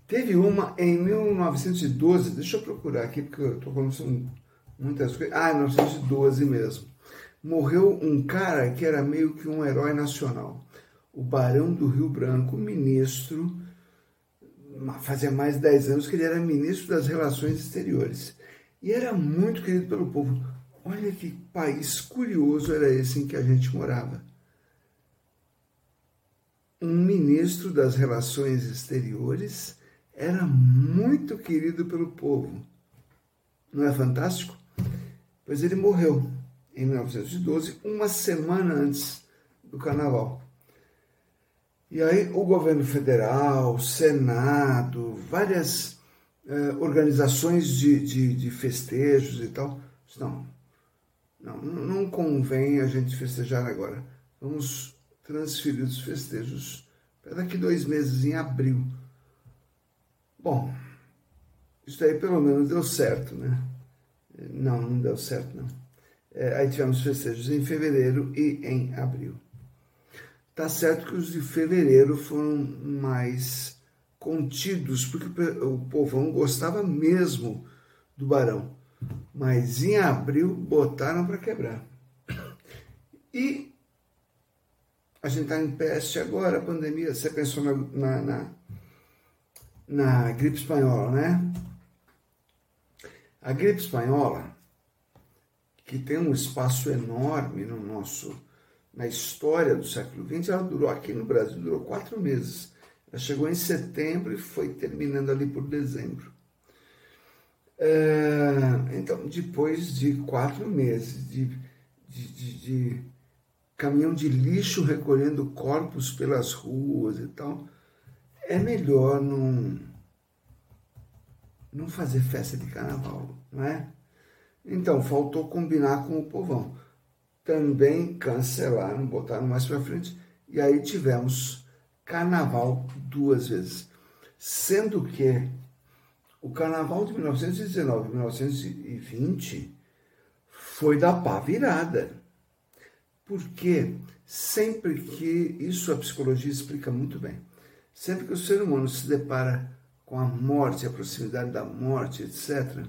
Teve uma em 1912, deixa eu procurar aqui, porque eu estou falando muitas coisas. Ah, 1912 mesmo. Morreu um cara que era meio que um herói nacional. O Barão do Rio Branco, ministro fazia mais de 10 anos que ele era ministro das Relações Exteriores. E era muito querido pelo povo. Olha que país curioso era esse em que a gente morava. Um ministro das Relações Exteriores era muito querido pelo povo. Não é fantástico? Pois ele morreu em 1912, uma semana antes do carnaval. E aí o governo federal, Senado, várias eh, organizações de, de, de, festejos e tal, não, não, não convém a gente festejar agora. Vamos transferir os festejos para daqui dois meses, em abril. Bom, isso aí pelo menos deu certo, né? Não, não deu certo, não. É, aí tivemos festejos em fevereiro e em abril. Tá certo que os de fevereiro foram mais contidos, porque o povão gostava mesmo do Barão. Mas em abril botaram para quebrar. E a gente está em peste agora, a pandemia. Você pensou na, na, na, na gripe espanhola, né? A gripe espanhola, que tem um espaço enorme no nosso, na história do século XX, ela durou aqui no Brasil, durou quatro meses. Ela chegou em setembro e foi terminando ali por dezembro. É, então, depois de quatro meses de, de, de, de, caminhão de lixo recolhendo corpos pelas ruas e tal, é melhor não, não fazer festa de carnaval, não é? Então, faltou combinar com o povão. Também cancelaram, botaram mais para frente, e aí tivemos carnaval duas vezes. Sendo que o carnaval de 1919 e 1920 foi da pá virada. Porque sempre que, isso a psicologia explica muito bem, sempre que o ser humano se depara com a morte, a proximidade da morte, etc.,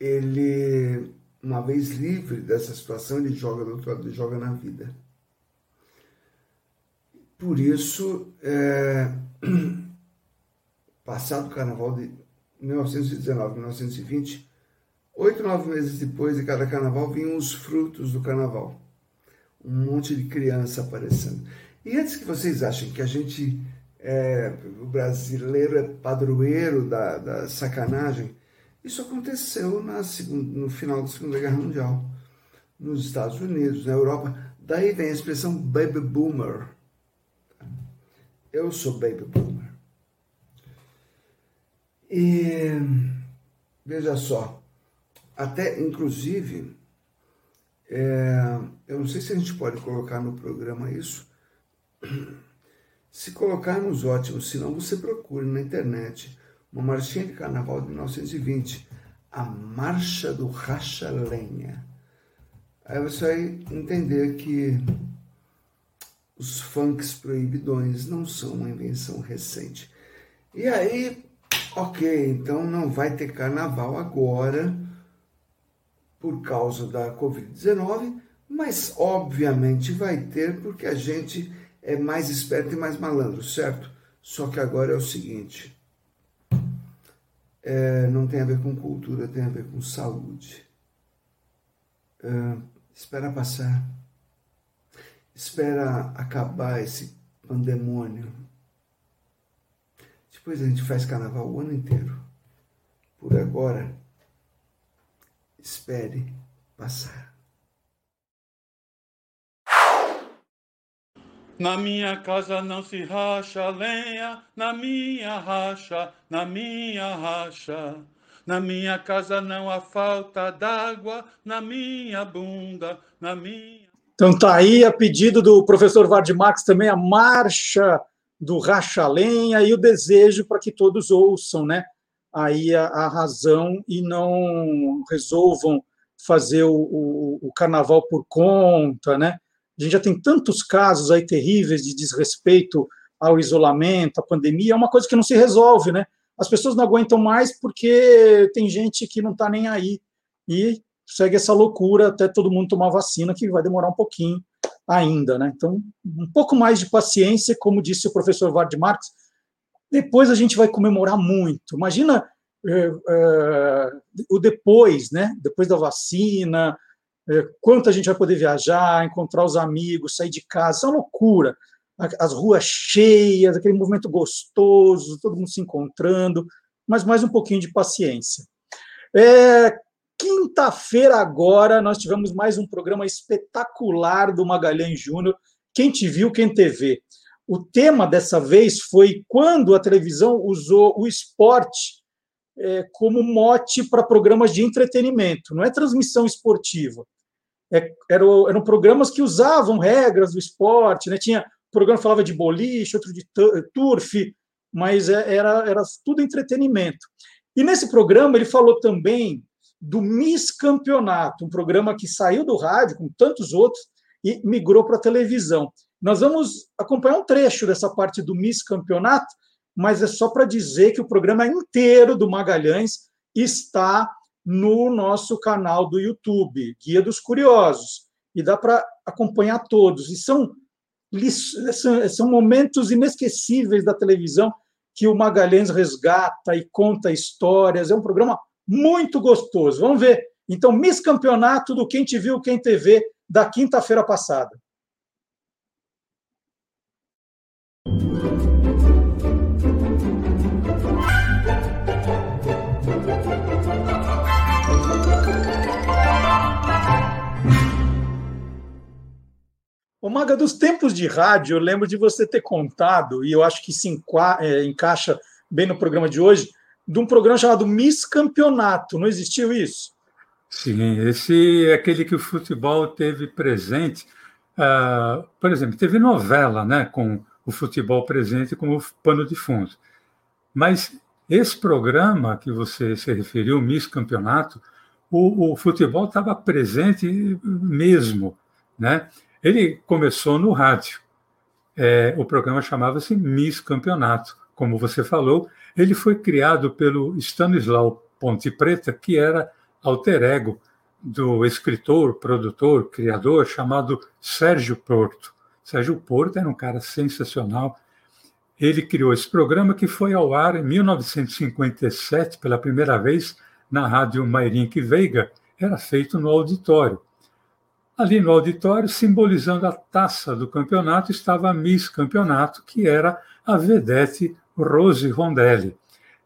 ele, uma vez livre dessa situação, ele joga do outro lado, ele joga na vida. Por isso, é, passado o carnaval de 1919, 1920, oito, nove meses depois de cada carnaval vinham os frutos do carnaval. Um monte de criança aparecendo. E antes que vocês achem que a gente, é, o brasileiro é padroeiro da, da sacanagem, isso aconteceu na no final da Segunda Guerra Mundial, nos Estados Unidos, na Europa. Daí vem a expressão baby boomer. Eu sou baby boomer. E veja só, até inclusive, é, eu não sei se a gente pode colocar no programa isso. Se colocarmos, ótimo, se não, você procure na internet uma marchinha de carnaval de 1920, a Marcha do Racha Lenha. Aí você vai entender que os funks proibidões não são uma invenção recente. E aí Ok, então não vai ter carnaval agora por causa da Covid-19, mas obviamente vai ter porque a gente é mais esperto e mais malandro, certo? Só que agora é o seguinte: é, não tem a ver com cultura, tem a ver com saúde. É, espera passar, espera acabar esse pandemônio depois a gente faz carnaval o ano inteiro. Por agora, espere passar. Na minha casa não se racha lenha, na minha racha, na minha racha. Na minha casa não há falta d'água, na minha bunda, na minha. Então tá aí a pedido do professor Vard também a marcha do racha-lenha e o desejo para que todos ouçam né, aí a, a, razão e não resolvam fazer o, o, o, carnaval por conta. Né? A gente já tem tantos casos aí terríveis de desrespeito ao isolamento, à pandemia, é uma coisa que não se resolve. Né? As pessoas não aguentam mais porque tem gente que não está nem aí e segue essa loucura até todo mundo tomar vacina, que vai demorar um pouquinho ainda. Né? Então, um pouco mais de paciência, como disse o professor Vard Marx, depois a gente vai comemorar muito. Imagina é, é, o depois, né? depois da vacina, quanto a gente vai poder viajar, encontrar os amigos, sair de casa, isso é uma loucura. As ruas cheias, aquele movimento gostoso, todo mundo se encontrando, mas mais um pouquinho de paciência. É, Quinta-feira agora nós tivemos mais um programa espetacular do Magalhães Júnior. Quem te viu, quem te vê. O tema dessa vez foi quando a televisão usou o esporte é, como mote para programas de entretenimento. Não é transmissão esportiva. É, eram, eram programas que usavam regras do esporte. Né? Tinha um programa que falava de boliche, outro de turf, mas é, era, era tudo entretenimento. E nesse programa ele falou também do Miss Campeonato, um programa que saiu do rádio, com tantos outros, e migrou para a televisão. Nós vamos acompanhar um trecho dessa parte do Miss Campeonato, mas é só para dizer que o programa inteiro do Magalhães está no nosso canal do YouTube, Guia dos Curiosos, e dá para acompanhar todos. E são, são momentos inesquecíveis da televisão que o Magalhães resgata e conta histórias. É um programa muito gostoso. Vamos ver. Então, Miss Campeonato do Quem Te Viu, Quem TV, da quinta-feira passada. O Maga, dos tempos de rádio, eu lembro de você ter contado, e eu acho que se é, encaixa bem no programa de hoje, de um programa chamado Miss Campeonato. Não existiu isso? Sim, esse é aquele que o futebol teve presente. Uh, por exemplo, teve novela né, com o futebol presente como pano de fundo. Mas esse programa que você se referiu, Miss Campeonato, o, o futebol estava presente mesmo. Né? Ele começou no rádio. É, o programa chamava-se Miss Campeonato. Como você falou, ele foi criado pelo Stanislau Ponte Preta, que era alter ego do escritor, produtor, criador chamado Sérgio Porto. Sérgio Porto era um cara sensacional. Ele criou esse programa que foi ao ar em 1957 pela primeira vez na rádio Mairink Veiga. Era feito no auditório. Ali no auditório, simbolizando a taça do campeonato, estava a Miss Campeonato, que era a vedete Rose Rondelli.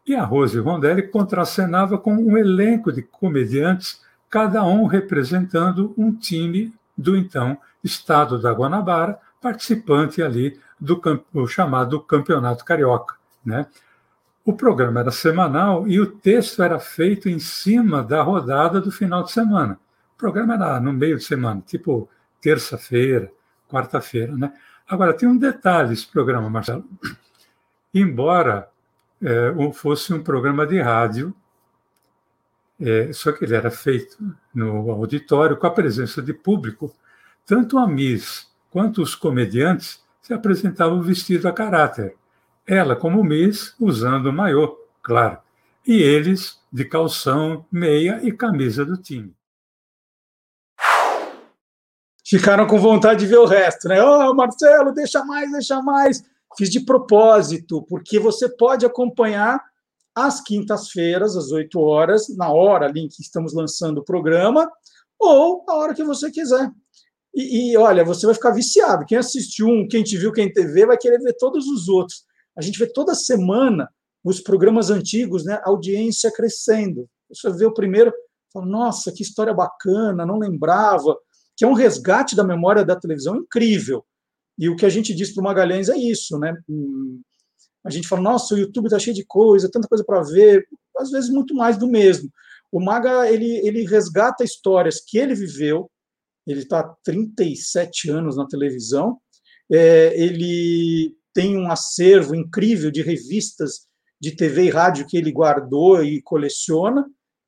E a Rose Rondelli contracenava com um elenco de comediantes, cada um representando um time do então estado da Guanabara, participante ali do chamado Campeonato Carioca. Né? O programa era semanal e o texto era feito em cima da rodada do final de semana. Programa era no meio de semana, tipo terça-feira, quarta-feira, né? Agora, tem um detalhe esse programa, Marcelo. Embora é, fosse um programa de rádio, é, só que ele era feito no auditório com a presença de público, tanto a Miss quanto os comediantes se apresentavam vestidos a caráter. Ela, como Miss, usando o maiô, claro, e eles de calção, meia e camisa do time ficaram com vontade de ver o resto, né? Oh, Marcelo, deixa mais, deixa mais. Fiz de propósito, porque você pode acompanhar às quintas-feiras, às 8 horas, na hora ali em que estamos lançando o programa, ou a hora que você quiser. E, e, olha, você vai ficar viciado. Quem assistiu um, quem te viu, quem te vê, vai querer ver todos os outros. A gente vê toda semana os programas antigos, né? Audiência crescendo. Você vê o primeiro, fala, nossa, que história bacana, não lembrava que é um resgate da memória da televisão incrível. E o que a gente diz para o Magalhães é isso, né? A gente fala, nossa, o YouTube está cheio de coisa, tanta coisa para ver, às vezes muito mais do mesmo. O Maga, ele, ele resgata histórias que ele viveu, ele está há 37 anos na televisão, é, ele tem um acervo incrível de revistas de TV e rádio que ele guardou e coleciona,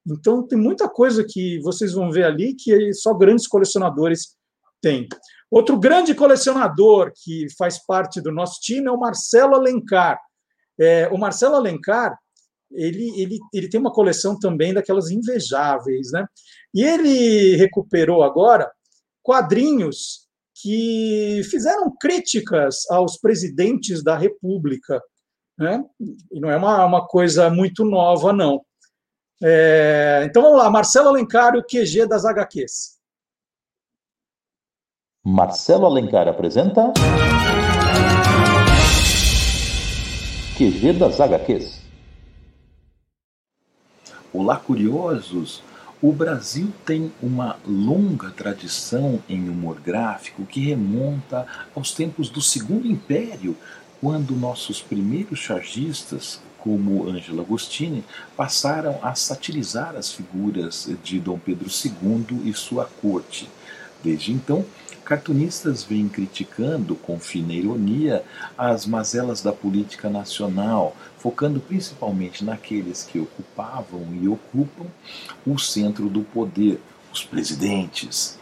então, tem muita coisa que vocês vão ver ali que só grandes colecionadores têm. Outro grande colecionador que faz parte do nosso time é o Marcelo Alencar. É, o Marcelo Alencar ele, ele, ele tem uma coleção também daquelas invejáveis, né? E ele recuperou agora quadrinhos que fizeram críticas aos presidentes da República, né? E não é uma, uma coisa muito nova, não. É, então vamos lá, Marcelo Alencar, o QG das HQs. Marcelo Alencar apresenta. QG das HQs. Olá, curiosos! O Brasil tem uma longa tradição em humor gráfico que remonta aos tempos do Segundo Império, quando nossos primeiros chargistas como Angela Agostini, passaram a satirizar as figuras de Dom Pedro II e sua corte. Desde então, cartunistas vêm criticando com fina ironia as mazelas da política nacional, focando principalmente naqueles que ocupavam e ocupam o centro do poder, os presidentes.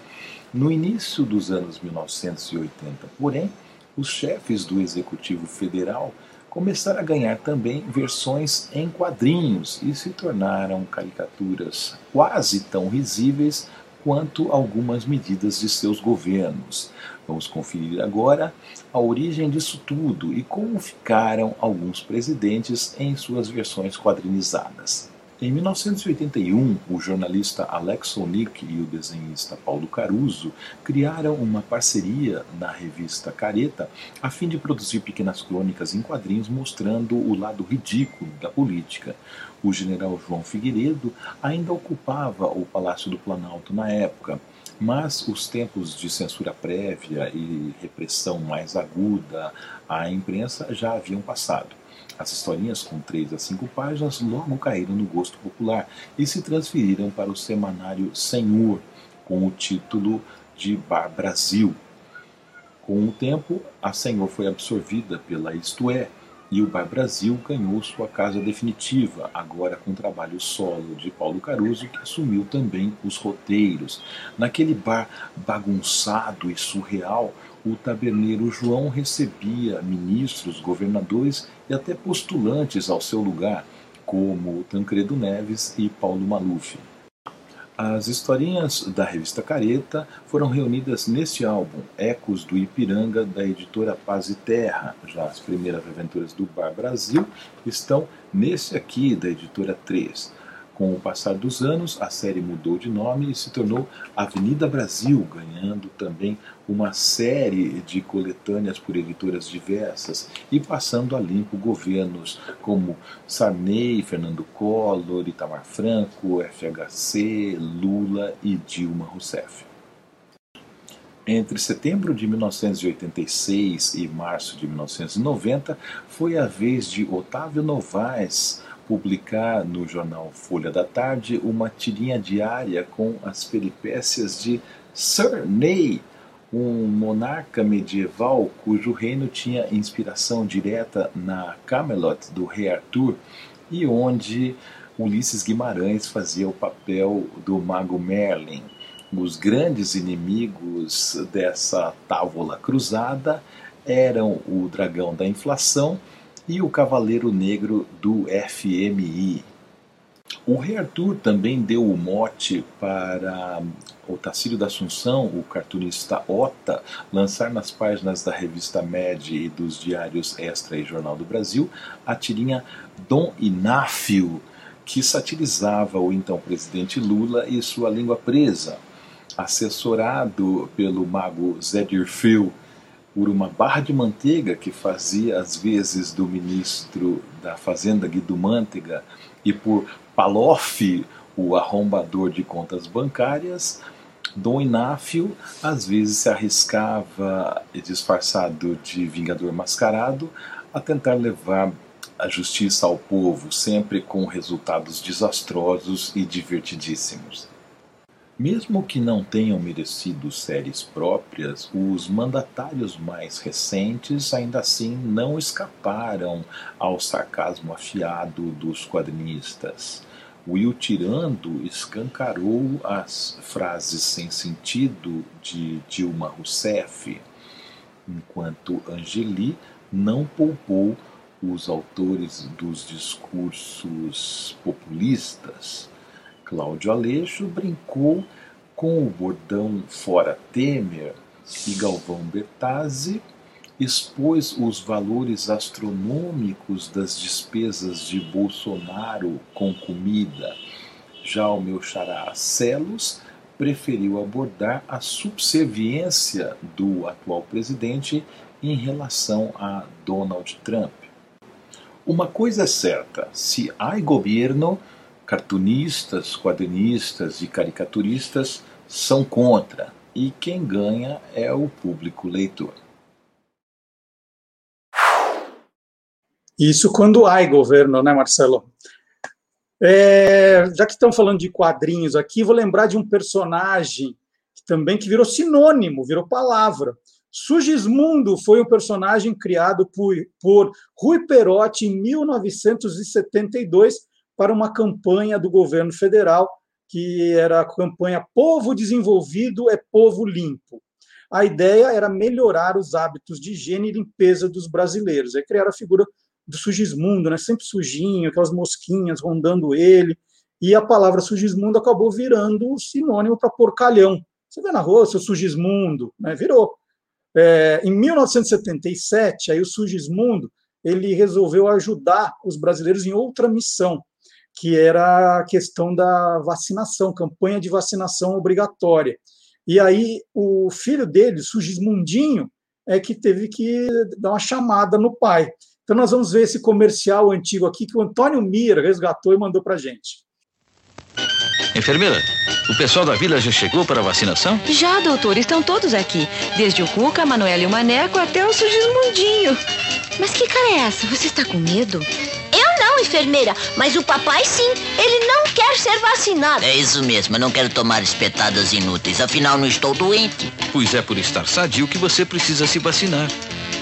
No início dos anos 1980, porém, os chefes do Executivo Federal começaram a ganhar também versões em quadrinhos e se tornaram caricaturas quase tão risíveis quanto algumas medidas de seus governos. Vamos conferir agora a origem disso tudo e como ficaram alguns presidentes em suas versões quadrinizadas. Em 1981, o jornalista Alex Onick e o desenhista Paulo Caruso criaram uma parceria na revista Careta a fim de produzir pequenas crônicas em quadrinhos mostrando o lado ridículo da política. O general João Figueiredo ainda ocupava o Palácio do Planalto na época, mas os tempos de censura prévia e repressão mais aguda à imprensa já haviam passado. As historinhas com três a cinco páginas logo caíram no gosto popular e se transferiram para o semanário Senhor, com o título de Bar Brasil. Com o tempo, a Senhor foi absorvida pela Isto É, e o Bar Brasil ganhou sua casa definitiva, agora com o trabalho solo de Paulo Caruso, que assumiu também os roteiros. Naquele bar bagunçado e surreal, o taberneiro João recebia ministros, governadores e até postulantes ao seu lugar, como Tancredo Neves e Paulo Maluf. As historinhas da revista Careta foram reunidas neste álbum, Ecos do Ipiranga, da editora Paz e Terra. Já as primeiras aventuras do Bar Brasil estão nesse aqui, da editora 3. Com o passar dos anos, a série mudou de nome e se tornou Avenida Brasil, ganhando também uma série de coletâneas por editoras diversas e passando a limpo governos como Sarney, Fernando Collor, Itamar Franco, FHC, Lula e Dilma Rousseff. Entre setembro de 1986 e março de 1990, foi a vez de Otávio Novaes publicar no jornal Folha da Tarde uma tirinha diária com as peripécias de Sir Ney, um monarca medieval cujo reino tinha inspiração direta na Camelot do rei Arthur e onde Ulisses Guimarães fazia o papel do mago Merlin. Os grandes inimigos dessa távola cruzada eram o dragão da inflação e o Cavaleiro Negro do FMI. O rei Arthur também deu o mote para o Tacílio da Assunção, o cartunista Ota, lançar nas páginas da revista Med e dos diários Extra e Jornal do Brasil a tirinha Dom Ináfio, que satirizava o então presidente Lula e sua língua presa. Assessorado pelo mago Zé Dirfeu, por uma barra de manteiga que fazia as vezes do ministro da Fazenda Guido Mantega e por Paloff, o arrombador de contas bancárias, Dom Ináfio às vezes se arriscava, disfarçado de vingador mascarado, a tentar levar a justiça ao povo, sempre com resultados desastrosos e divertidíssimos. Mesmo que não tenham merecido séries próprias, os mandatários mais recentes ainda assim não escaparam ao sarcasmo afiado dos quadrinistas. Will Tirando escancarou as frases sem sentido de Dilma Rousseff, enquanto Angeli não poupou os autores dos discursos populistas Cláudio Aleixo brincou com o bordão Fora Temer e Galvão Bertazzi expôs os valores astronômicos das despesas de Bolsonaro com comida. Já o meu xará Celos preferiu abordar a subserviência do atual presidente em relação a Donald Trump. Uma coisa é certa: se há governo, cartunistas, quadrinistas e caricaturistas são contra, e quem ganha é o público leitor. Isso quando há governo, né, Marcelo? É, já que estão falando de quadrinhos aqui, vou lembrar de um personagem também que virou sinônimo, virou palavra. Sugismundo foi um personagem criado por, por Rui Perotti em 1972 para uma campanha do governo federal, que era a campanha Povo Desenvolvido é Povo Limpo. A ideia era melhorar os hábitos de higiene e limpeza dos brasileiros. É criar a figura do Sugismundo, né? Sempre sujinho, aquelas mosquinhas rondando ele. E a palavra Sugismundo acabou virando sinônimo para porcalhão. Você vê na rua, seu Sugismundo, né? Virou. É, em 1977, aí o Sugismundo ele resolveu ajudar os brasileiros em outra missão, que era a questão da vacinação, campanha de vacinação obrigatória. E aí o filho dele, Sugismundinho, é que teve que dar uma chamada no pai. Então nós vamos ver esse comercial antigo aqui que o Antônio Mira resgatou e mandou para gente. Enfermeira, o pessoal da vila já chegou para a vacinação? Já, doutor, estão todos aqui. Desde o Cuca, a Manuela e o Maneco até o Sugismundinho. Mas que cara é essa? Você está com medo? Não, enfermeira, mas o papai sim. Ele não quer ser vacinado. É isso mesmo, eu não quero tomar espetadas inúteis. Afinal, não estou doente. Pois é por estar sadio que você precisa se vacinar.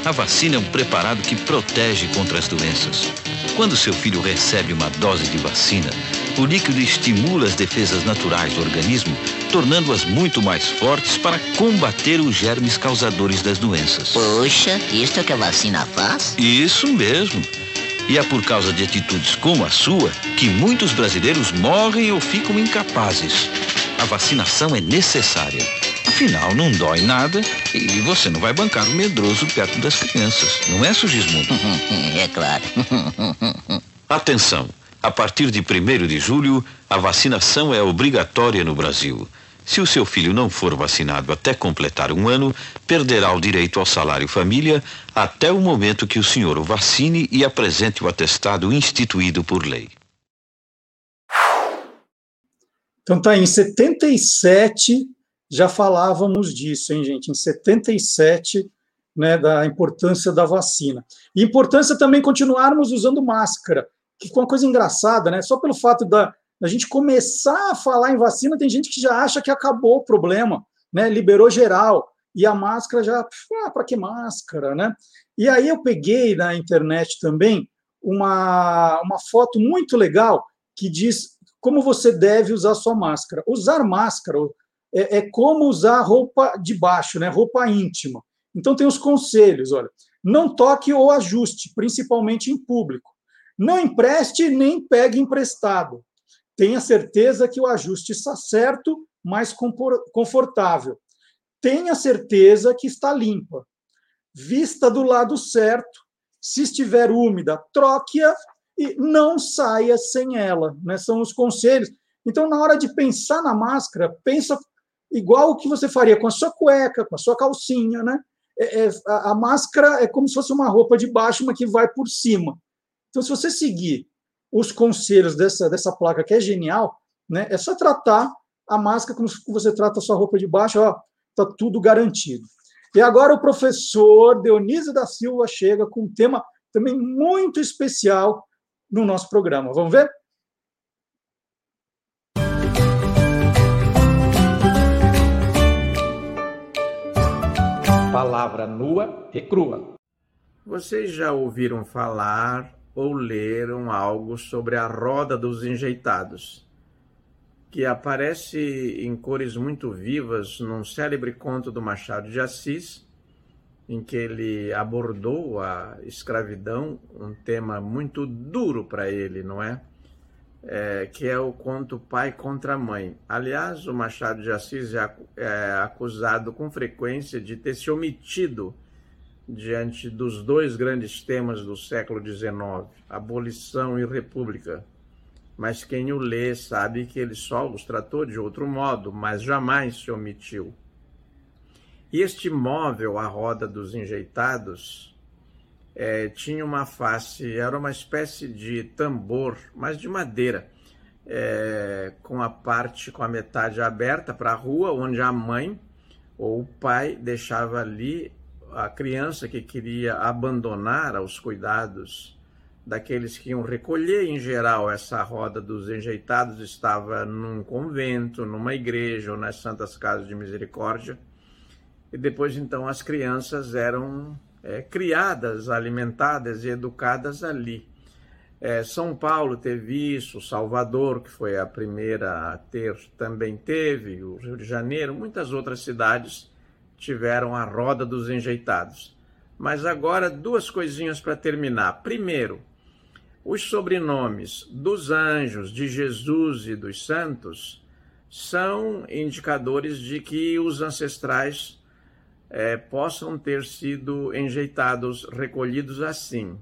A vacina é um preparado que protege contra as doenças. Quando seu filho recebe uma dose de vacina, o líquido estimula as defesas naturais do organismo, tornando-as muito mais fortes para combater os germes causadores das doenças. Poxa, isto é que a vacina faz? Isso mesmo. E é por causa de atitudes como a sua que muitos brasileiros morrem ou ficam incapazes. A vacinação é necessária. Afinal, não dói nada e você não vai bancar o medroso perto das crianças. Não é, Sugismundo? é claro. Atenção! A partir de 1 de julho, a vacinação é obrigatória no Brasil. Se o seu filho não for vacinado até completar um ano, perderá o direito ao salário família até o momento que o senhor o vacine e apresente o atestado instituído por lei. Então tá, em 77 já falávamos disso, hein, gente? Em 77, né, da importância da vacina. E importância também continuarmos usando máscara, que foi uma coisa engraçada, né? Só pelo fato da, da gente começar a falar em vacina, tem gente que já acha que acabou o problema, né? Liberou geral. E a máscara já, ah, para que máscara, né? E aí eu peguei na internet também uma, uma foto muito legal que diz como você deve usar sua máscara. Usar máscara é, é como usar roupa de baixo, né? Roupa íntima. Então tem os conselhos, olha. Não toque ou ajuste, principalmente em público. Não empreste nem pegue emprestado. Tenha certeza que o ajuste está certo, mais confortável. Tenha certeza que está limpa. Vista do lado certo. Se estiver úmida, troque-a e não saia sem ela. Né? São os conselhos. Então, na hora de pensar na máscara, pensa igual o que você faria com a sua cueca, com a sua calcinha, né? É, é, a, a, máscara é como se fosse uma roupa de baixo, mas que vai por cima. Então, se você seguir os conselhos dessa, dessa placa, que é genial, né? É só tratar a máscara como você trata a sua roupa de baixo, ó, tá tudo garantido. E agora o professor Dionísio da Silva chega com um tema também muito especial no nosso programa. Vamos ver? Palavra nua e crua. Vocês já ouviram falar ou leram algo sobre a roda dos enjeitados, que aparece em cores muito vivas num célebre conto do Machado de Assis, em que ele abordou a escravidão, um tema muito duro para ele, não é? é? Que é o conto Pai contra Mãe. Aliás, o Machado de Assis é, é acusado com frequência de ter se omitido diante dos dois grandes temas do século XIX, abolição e república. Mas quem o lê sabe que ele só os tratou de outro modo, mas jamais se omitiu. E este móvel, a roda dos enjeitados, é, tinha uma face, era uma espécie de tambor, mas de madeira, é, com a parte, com a metade aberta para a rua, onde a mãe ou o pai deixava ali a criança que queria abandonar aos cuidados daqueles que iam recolher em geral essa roda dos enjeitados estava num convento, numa igreja ou nas Santas Casas de Misericórdia. E depois então as crianças eram é, criadas, alimentadas e educadas ali. É, São Paulo teve isso, Salvador, que foi a primeira a ter, também teve, o Rio de Janeiro, muitas outras cidades tiveram a roda dos enjeitados. Mas agora, duas coisinhas para terminar. Primeiro, os sobrenomes dos anjos, de Jesus e dos santos são indicadores de que os ancestrais é, possam ter sido enjeitados, recolhidos assim.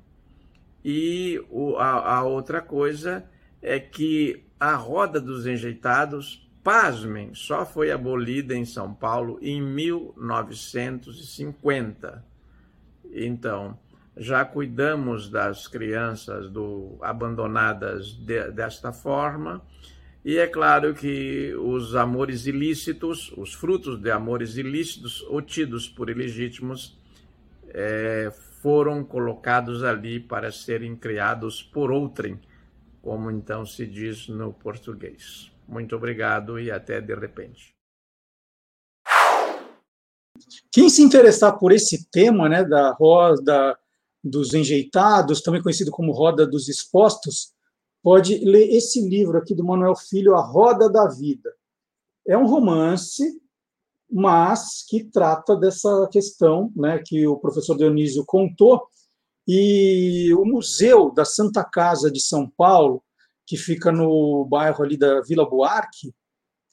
E o, a, a outra coisa é que a roda dos enjeitados, pasmem, só foi abolida em São Paulo em 1950. Então, já cuidamos das crianças do, abandonadas de, desta forma, e é claro que os amores ilícitos, os frutos de amores ilícitos ou tidos por ilegítimos, é, foram colocados ali para serem criados por outrem, como então se diz no português. Muito obrigado e até de repente. Quem se interessar por esse tema, né, da roda dos enjeitados, também conhecido como roda dos expostos, pode ler esse livro aqui do Manuel Filho, A Roda da Vida. É um romance, mas que trata dessa questão né, que o professor Dionísio contou. E o Museu da Santa Casa de São Paulo, que fica no bairro ali da Vila Buarque,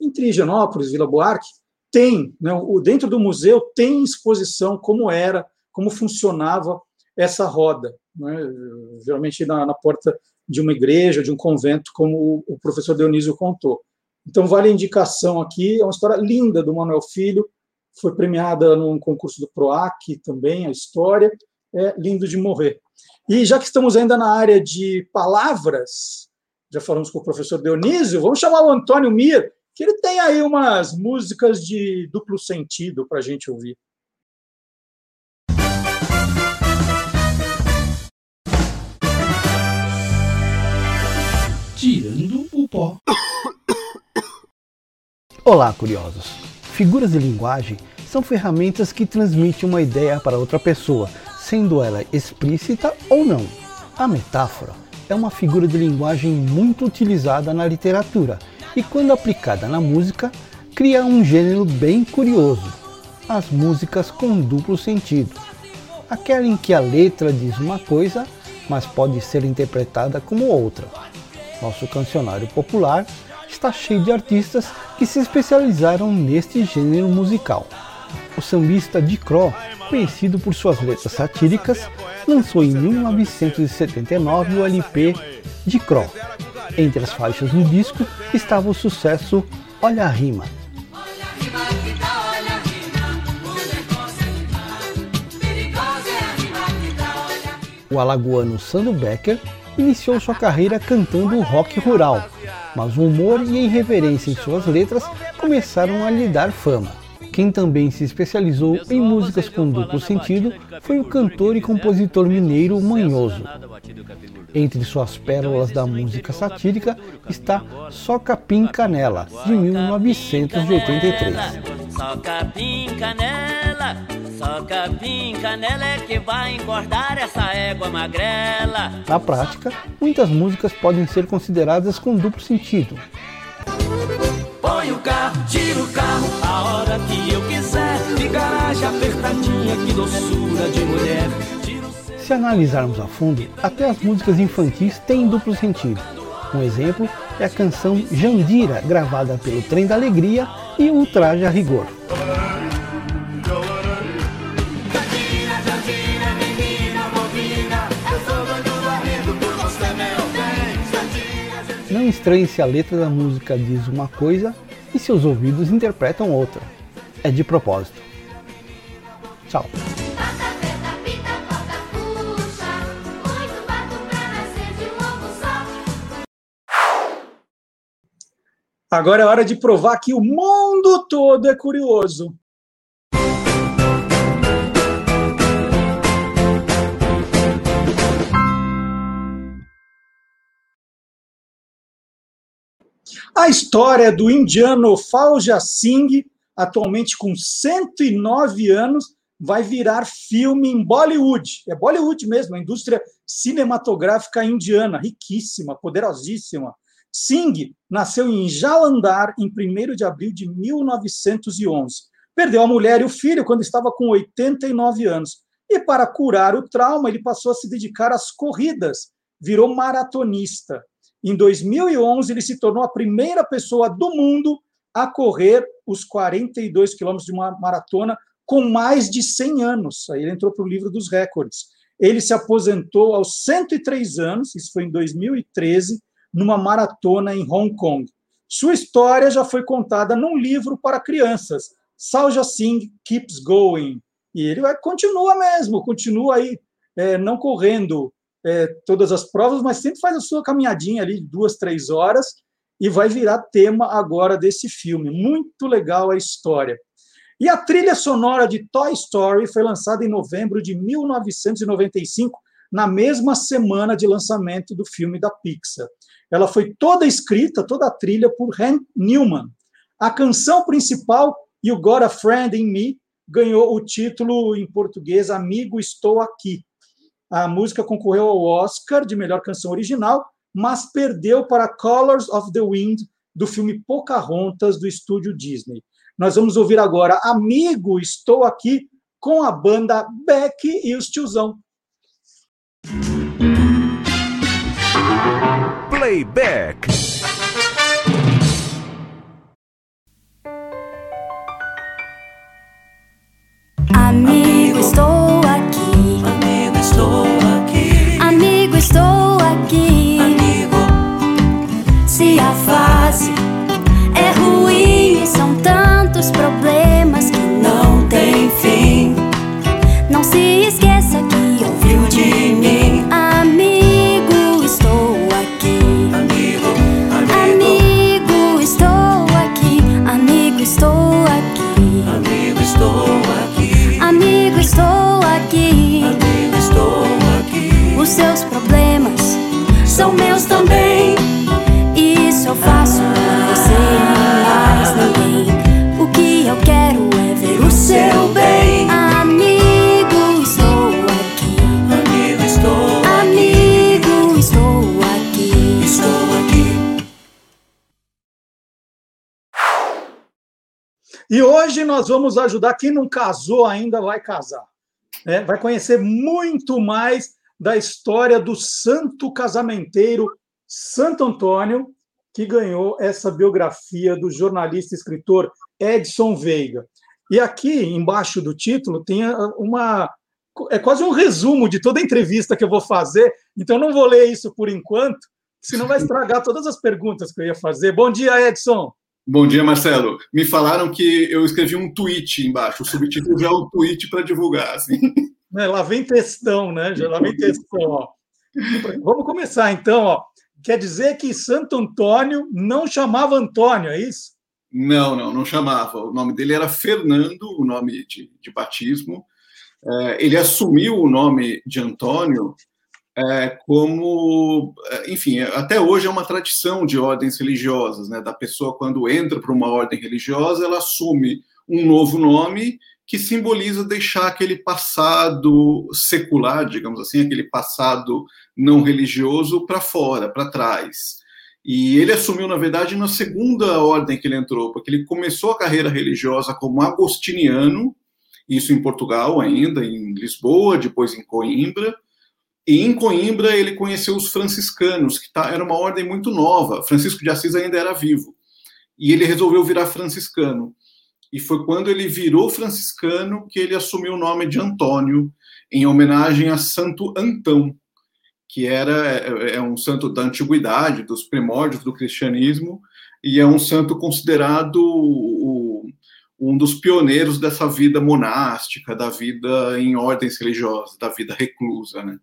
entre Higienópolis Vila Buarque, tem, né, dentro do museu, tem exposição como era, como funcionava essa roda. Né, geralmente na, na porta de uma igreja, de um convento, como o professor Dionísio contou. Então, vale a indicação aqui, é uma história linda do Manuel Filho, foi premiada num concurso do PROAC também, a história, é lindo de morrer. E já que estamos ainda na área de palavras, já falamos com o professor Dionísio, vamos chamar o Antônio Mir, que ele tem aí umas músicas de duplo sentido para a gente ouvir. Tirando o pó. Olá, curiosos. Figuras de linguagem são ferramentas que transmitem uma ideia para outra pessoa, sendo ela explícita ou não. A metáfora é uma figura de linguagem muito utilizada na literatura e, quando aplicada na música, cria um gênero bem curioso: as músicas com duplo sentido. Aquela em que a letra diz uma coisa, mas pode ser interpretada como outra. Nosso cancionário popular está cheio de artistas que se especializaram neste gênero musical. O sambista Dicró, conhecido por suas letras satíricas, lançou em 1979 o LP Dicró. Entre as faixas do disco estava o sucesso Olha a Rima. O alagoano Sandro Becker iniciou sua carreira cantando rock rural, mas o humor e a irreverência em suas letras começaram a lhe dar fama. Quem também se especializou em músicas com duplo sentido foi o cantor e compositor mineiro Manhoso. Entre suas pérolas da música satírica está Só Capim Canela, de 1983. Só capim canela, só capim canela é que vai engordar essa égua magrela. Na prática, muitas músicas podem ser consideradas com duplo sentido. Põe o carro, tira o carro, doçura de mulher. Se analisarmos a fundo, até as músicas infantis têm duplo sentido. Um exemplo é a canção Jandira, gravada pelo Trem da Alegria e Ultraje a Rigor. Não estranhe se a letra da música diz uma coisa e seus ouvidos interpretam outra. É de propósito. Tchau. Agora é hora de provar que o mundo todo é curioso. A história do indiano Fauja Singh, atualmente com 109 anos, vai virar filme em Bollywood. É Bollywood mesmo, a indústria cinematográfica indiana, riquíssima, poderosíssima. Singh nasceu em Jalandhar em 1 de abril de 1911. Perdeu a mulher e o filho quando estava com 89 anos. E para curar o trauma, ele passou a se dedicar às corridas, virou maratonista. Em 2011, ele se tornou a primeira pessoa do mundo a correr os 42 quilômetros de uma maratona com mais de 100 anos. Aí ele entrou para o livro dos recordes. Ele se aposentou aos 103 anos, isso foi em 2013, numa maratona em Hong Kong. Sua história já foi contada num livro para crianças, Salja Singh Keeps Going. E ele vai, continua mesmo, continua aí, é, não correndo é, todas as provas, mas sempre faz a sua caminhadinha ali duas, três horas e vai virar tema agora desse filme. Muito legal a história. E a trilha sonora de Toy Story foi lançada em novembro de 1995, na mesma semana de lançamento do filme da Pixar. Ela foi toda escrita, toda a trilha por Hank Newman. A canção principal, You Got a Friend in Me, ganhou o título em português Amigo Estou Aqui. A música concorreu ao Oscar de melhor canção original, mas perdeu para Colors of the Wind, do filme Pocahontas, do estúdio Disney. Nós vamos ouvir agora Amigo, Estou Aqui, com a banda Beck e os Tiozão. Playback. Tantos problemas que não tem fim. Não se esqueça que ouviu de mim. Amigo, estou aqui. Amigo, amigo, estou aqui. Amigo, estou aqui. Amigo, estou aqui. Amigo, estou aqui. Amigo, estou aqui. Os seus problemas são meus nós vamos ajudar quem não casou ainda vai casar. né? Vai conhecer muito mais da história do santo casamenteiro Santo Antônio, que ganhou essa biografia do jornalista e escritor Edson Veiga. E aqui embaixo do título tem uma é quase um resumo de toda a entrevista que eu vou fazer, então eu não vou ler isso por enquanto, senão vai estragar todas as perguntas que eu ia fazer. Bom dia, Edson. Bom dia, Marcelo. Me falaram que eu escrevi um tweet embaixo. O subtítulo já é um tweet para divulgar. Assim. né, lá vem textão, né? Já lá vem textão, ó. Vamos começar então, ó. Quer dizer que Santo Antônio não chamava Antônio, é isso? Não, não, não chamava. O nome dele era Fernando, o nome de, de batismo. É, ele assumiu o nome de Antônio é, como, enfim, até hoje é uma tradição de ordens religiosas, né? Da pessoa quando entra para uma ordem religiosa, ela assume um novo nome que simboliza deixar aquele passado secular, digamos assim, aquele passado não religioso para fora, para trás. E ele assumiu, na verdade, na segunda ordem que ele entrou, porque ele começou a carreira religiosa como agostiniano, isso em Portugal ainda, em Lisboa, depois em Coimbra. E em Coimbra ele conheceu os franciscanos, que tá, era uma ordem muito nova. Francisco de Assis ainda era vivo. E ele resolveu virar franciscano. E foi quando ele virou franciscano que ele assumiu o nome de Antônio, em homenagem a Santo Antão, que era é, é um santo da antiguidade, dos primórdios do cristianismo, e é um santo considerado o, um dos pioneiros dessa vida monástica, da vida em ordens religiosas, da vida reclusa, né?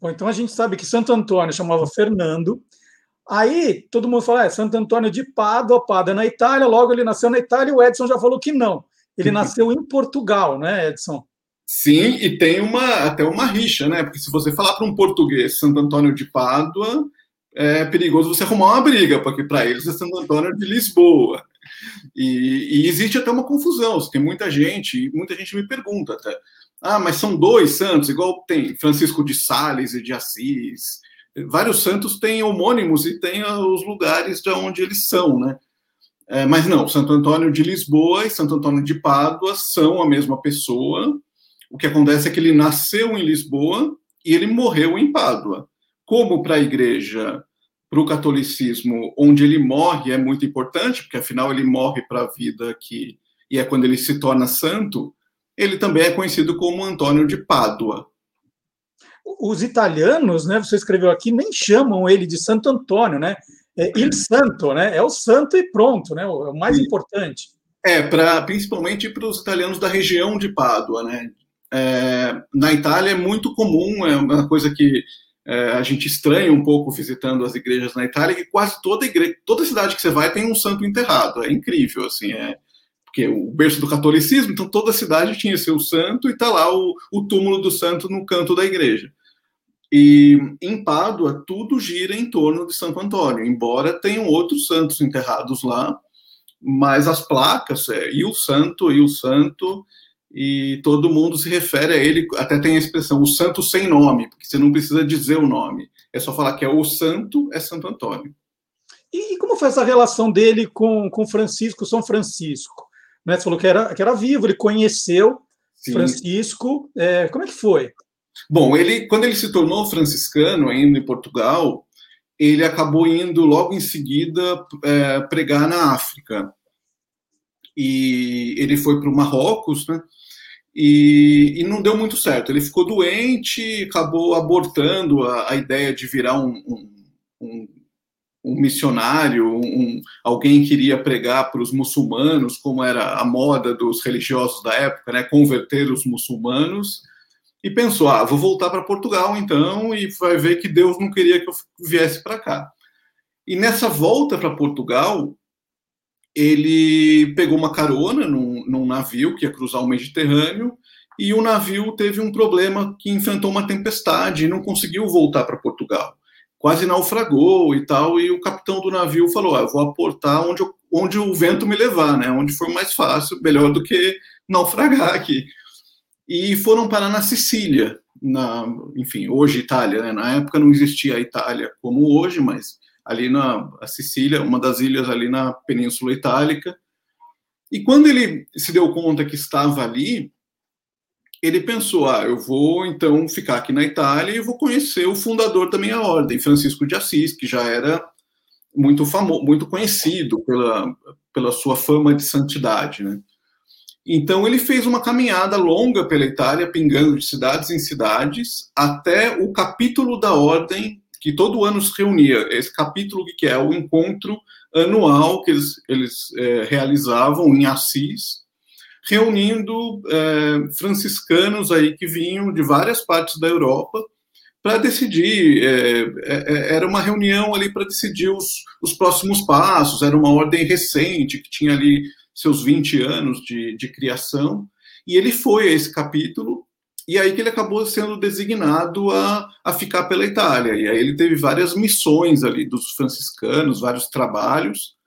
Bom, então a gente sabe que Santo Antônio chamava Fernando. Aí todo mundo fala, é Santo Antônio de Pádua, Pádua na Itália, logo ele nasceu na Itália e o Edson já falou que não. Ele nasceu em Portugal, né, Edson? Sim, e tem uma até uma rixa, né? Porque se você falar para um português Santo Antônio de Pádua, é perigoso você arrumar uma briga, porque para eles é Santo Antônio de Lisboa. E, e, existe até uma confusão. Tem muita gente, muita gente me pergunta até. Ah, mas são dois santos, igual tem Francisco de Sales e de Assis. Vários santos têm homônimos e têm os lugares de onde eles são, né? É, mas não, Santo Antônio de Lisboa e Santo Antônio de Pádua são a mesma pessoa. o que acontece é que ele nasceu em Lisboa e ele morreu em Pádua. Como para a igreja, para o catolicismo, onde ele morre é muito importante, porque afinal ele morre para a vida aqui, e é quando ele se torna santo, ele também é conhecido como Antônio de Pádua. Os italianos, né, você escreveu aqui, nem chamam ele de Santo Antônio, né? É il santo, né? É o santo e pronto, né? É o mais Sim. importante. É, pra, principalmente para os italianos da região de Pádua, né? É, na Itália é muito comum, é uma coisa que é, a gente estranha um pouco visitando as igrejas na Itália, que quase toda igreja, toda cidade que você vai tem um santo enterrado. É incrível, assim, é porque o berço do catolicismo, então toda cidade tinha seu santo e está lá o, o túmulo do santo no canto da igreja. E em Pádua, tudo gira em torno de Santo Antônio, embora tenham outros santos enterrados lá, mas as placas, é, e o santo, e o santo, e todo mundo se refere a ele, até tem a expressão, o santo sem nome, porque você não precisa dizer o nome, é só falar que é o santo, é Santo Antônio. E como foi essa relação dele com, com Francisco, São Francisco? Né, você falou que era, que era vivo, ele conheceu Sim. Francisco, é, como é que foi? Bom, ele, quando ele se tornou franciscano, ainda em Portugal, ele acabou indo logo em seguida é, pregar na África. E ele foi para o Marrocos, né? E, e, não deu muito certo. Ele ficou doente, acabou abortando a, a ideia de virar um, um, um, um missionário, um, alguém que iria pregar para os muçulmanos, como era a moda dos religiosos da época, né? Converter os muçulmanos e pensou: ah, vou voltar para Portugal então, e vai ver que Deus não queria que eu viesse para cá. E nessa volta para Portugal, ele pegou uma carona num, num, navio que ia cruzar o Mediterrâneo, e o navio teve um problema que enfrentou uma tempestade e não conseguiu voltar para Portugal. Quase naufragou e tal, e o capitão do navio falou: ah, vou aportar onde, eu, onde o vento me levar, né? onde for mais fácil, melhor do que naufragar aqui e foram parar na Sicília, na, enfim, hoje Itália, né? Na época não existia a Itália como hoje, mas ali na Sicília, uma das ilhas ali na Península Itálica. E quando ele se deu conta que estava ali, ele pensou: ah, eu vou então ficar aqui na Itália e vou conhecer o fundador da minha ordem, Francisco de Assis, que já era muito famoso, muito conhecido pela, pela sua fama de santidade, né? Então ele fez uma caminhada longa pela Itália, pingando de cidades em cidades, até o capítulo da ordem que todo ano se reunia. Esse capítulo que é o encontro anual que eles, eles é, realizavam em Assis, reunindo é, franciscanos aí que vinham de várias partes da Europa para decidir. É, é, é era uma reunião ali para decidir os, os próximos passos. Era uma ordem recente que tinha ali seus 20 anos de, de criação, e ele foi a esse capítulo, e aí que ele acabou sendo designado a, a ficar pela Itália. E aí ele teve várias missões ali dos franciscanos, vários trabalhos,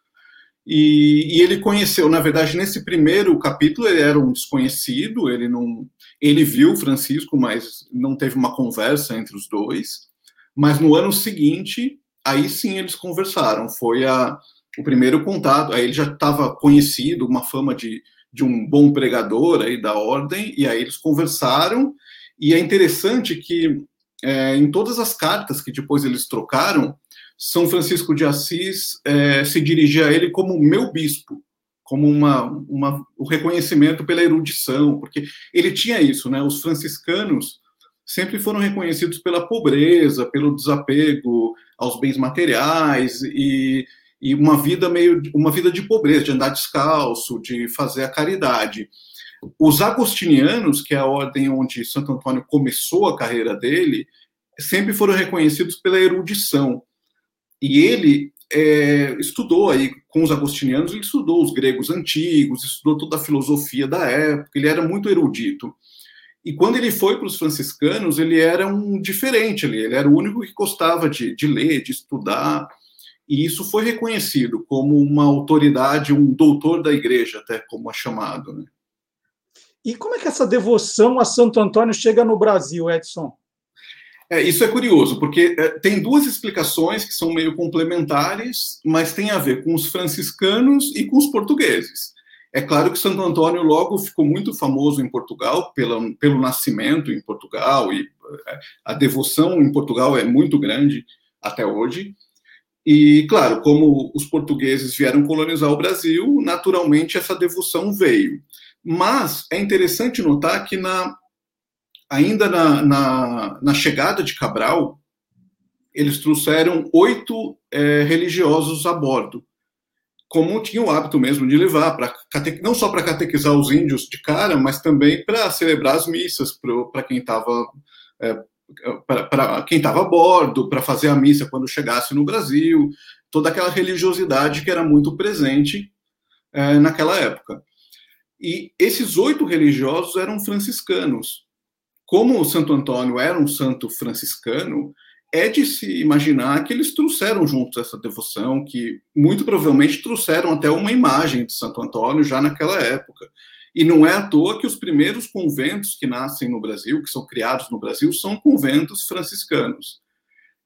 e, e, ele conheceu, na verdade, nesse primeiro capítulo ele era um desconhecido, ele não, ele viu Francisco, mas não teve uma conversa entre os dois. Mas no ano seguinte, aí sim eles conversaram. Foi a, o primeiro contato, aí ele já estava conhecido, uma fama de, de um bom pregador aí da ordem, e aí eles conversaram, e é interessante que é, em todas as cartas que depois eles trocaram, São Francisco de Assis é, se dirigia a ele como meu bispo, como uma, uma, o reconhecimento pela erudição, porque ele tinha isso, né? Os franciscanos sempre foram reconhecidos pela pobreza, pelo desapego aos bens materiais e e uma vida meio uma vida de pobreza, de andar descalço, de fazer a caridade. Os agostinianos, que é a ordem onde Santo Antônio começou a carreira dele, sempre foram reconhecidos pela erudição. E ele é, estudou aí com os agostinianos, ele estudou os gregos antigos, estudou toda a filosofia da época, ele era muito erudito. E quando ele foi para os franciscanos, ele era um diferente ali, ele era o único que gostava de, de ler, de estudar e isso foi reconhecido como uma autoridade, um doutor da igreja, até como é chamado. Né? E como é que essa devoção a Santo Antônio chega no Brasil, Edson? É, isso é curioso, porque é, tem duas explicações que são meio complementares, mas tem a ver com os franciscanos e com os portugueses. É claro que Santo Antônio logo ficou muito famoso em Portugal pelo, pelo nascimento em Portugal e é, a devoção em Portugal é muito grande até hoje. E, claro, como os portugueses vieram colonizar o Brasil, naturalmente essa devoção veio. Mas é interessante notar que na, ainda na, na, na chegada de Cabral, eles trouxeram oito é, religiosos a bordo, como tinha o hábito mesmo de levar, pra, não só para catequizar os índios de cara, mas também para celebrar as missas para quem estava é, para quem estava a bordo, para fazer a missa quando chegasse no Brasil, toda aquela religiosidade que era muito presente é, naquela época. E esses oito religiosos eram franciscanos. Como o Santo Antônio era um santo franciscano, é de se imaginar que eles trouxeram juntos essa devoção, que muito provavelmente trouxeram até uma imagem de Santo Antônio já naquela época. E não é à toa que os primeiros conventos que nascem no Brasil, que são criados no Brasil, são conventos franciscanos.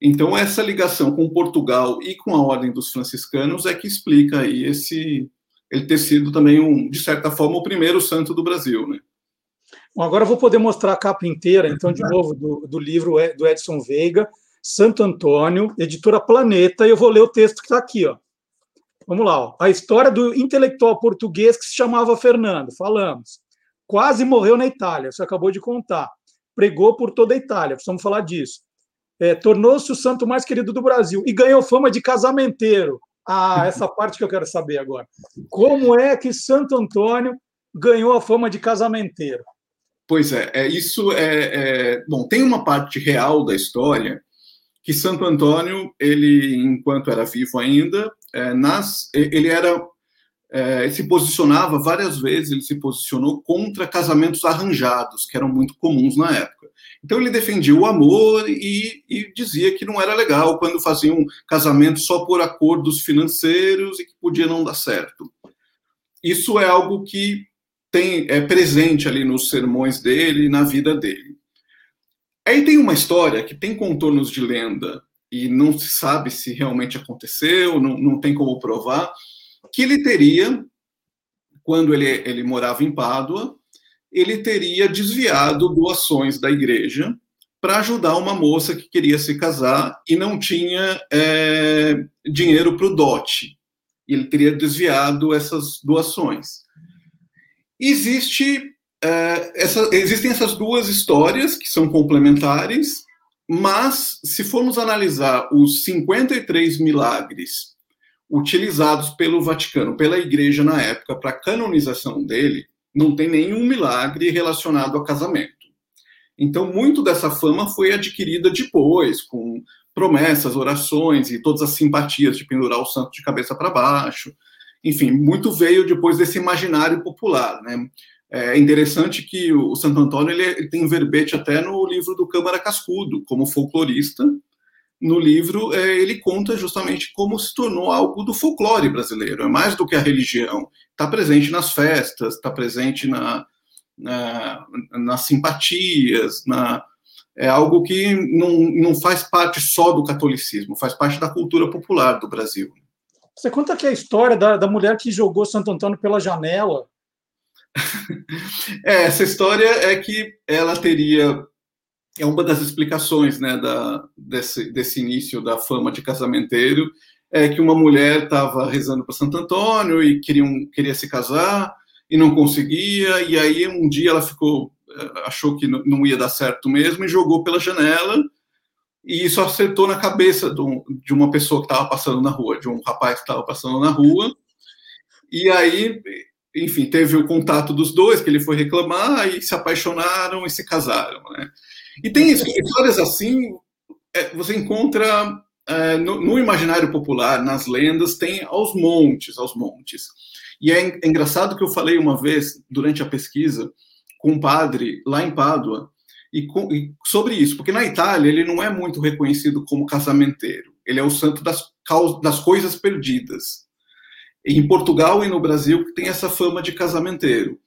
Então, essa ligação com Portugal e com a Ordem dos Franciscanos é que explica aí esse ele ter sido também, um, de certa forma, o primeiro santo do Brasil. Né? Agora eu vou poder mostrar a capa inteira, então, de novo, do, do livro do Edson Veiga, Santo Antônio, editora Planeta, e eu vou ler o texto que está aqui. Ó. Vamos lá, ó. a história do intelectual português que se chamava Fernando, falamos. Quase morreu na Itália, você acabou de contar. Pregou por toda a Itália, precisamos falar disso. É, Tornou-se o santo mais querido do Brasil e ganhou fama de casamenteiro. Ah, essa parte que eu quero saber agora. Como é que Santo Antônio ganhou a fama de casamenteiro? Pois é, é isso é, é, bom. Tem uma parte real da história que Santo Antônio, ele, enquanto era vivo ainda, é, nas, ele era é, se posicionava várias vezes, ele se posicionou contra casamentos arranjados, que eram muito comuns na época. Então ele defendia o amor e, e dizia que não era legal quando faziam um casamento só por acordos financeiros e que podia não dar certo. Isso é algo que tem é presente ali nos sermões dele e na vida dele. Aí tem uma história que tem contornos de lenda e não se sabe se realmente aconteceu, não, não tem como provar, que ele teria, quando ele, ele morava em Pádua, ele teria desviado doações da igreja para ajudar uma moça que queria se casar e não tinha é, dinheiro para o dote. Ele teria desviado essas doações. Existe é, essa, existem essas duas histórias que são complementares, mas se formos analisar os 53 milagres utilizados pelo Vaticano, pela Igreja na época, para a canonização dele, não tem nenhum milagre relacionado a casamento. Então, muito dessa fama foi adquirida depois, com promessas, orações e todas as simpatias de pendurar o santo de cabeça para baixo. Enfim, muito veio depois desse imaginário popular, né? É interessante que o Santo Antônio ele, tem verbete até no livro do Câmara Cascudo, como folclorista. No livro, é, ele conta justamente como se tornou algo do folclore brasileiro. É mais do que a religião. Está presente nas festas, está presente na, na, nas simpatias, na, é algo que não, não faz parte só do catolicismo, faz parte da cultura popular do Brasil. Você conta aqui a história da, da mulher que jogou Santo Antônio pela janela. É, essa história é que ela teria é uma das explicações né, da, desse, desse início da fama de casamenteiro, é que uma mulher estava rezando para Santo Antônio e queria, queria se casar e não conseguia, e aí um dia ela ficou, eh, achou que não ia dar certo mesmo e jogou pela janela, e isso acertou na cabeça de uma pessoa que estava passando na rua, de um rapaz que estava passando na rua, e aí enfim, teve o contato dos dois, que ele foi reclamar, e se apaixonaram e se casaram. Né? E tem histórias assim, é, você encontra é, no, no, imaginário popular, nas lendas, tem aos montes, aos montes. E é, é engraçado que eu falei uma vez, durante a pesquisa, com um padre lá em Pádua, e, com, e sobre isso, porque na Itália ele não é muito reconhecido como casamenteiro, ele é o santo das, das coisas perdidas em Portugal e no Brasil tem essa fama de casamenteiro.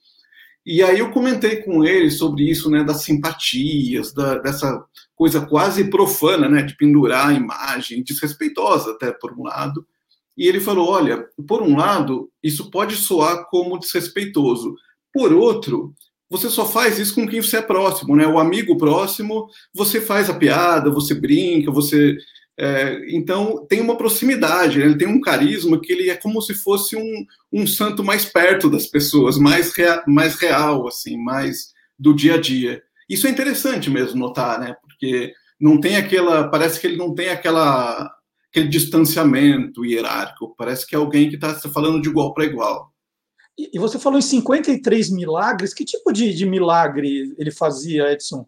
E aí eu comentei com ele sobre isso, né, das simpatias, da, dessa coisa quase profana, né, de pendurar a imagem, desrespeitosa até por um lado. E ele falou: olha, por um lado, isso pode soar como desrespeitoso, por outro, você só faz isso com quem você é próximo, né? O amigo próximo, você faz a piada, você brinca, você. É, então, tem uma proximidade, né? ele tem um carisma que ele é como se fosse um, um santo mais perto das pessoas, mais, rea, mais real, assim, mais do dia a dia. Isso é interessante mesmo notar, né? Porque não tem aquela. Parece que ele não tem aquela aquele distanciamento hierárquico, parece que é alguém que está falando de igual para igual. E você falou em 53 milagres, que tipo de, de milagre ele fazia, Edson?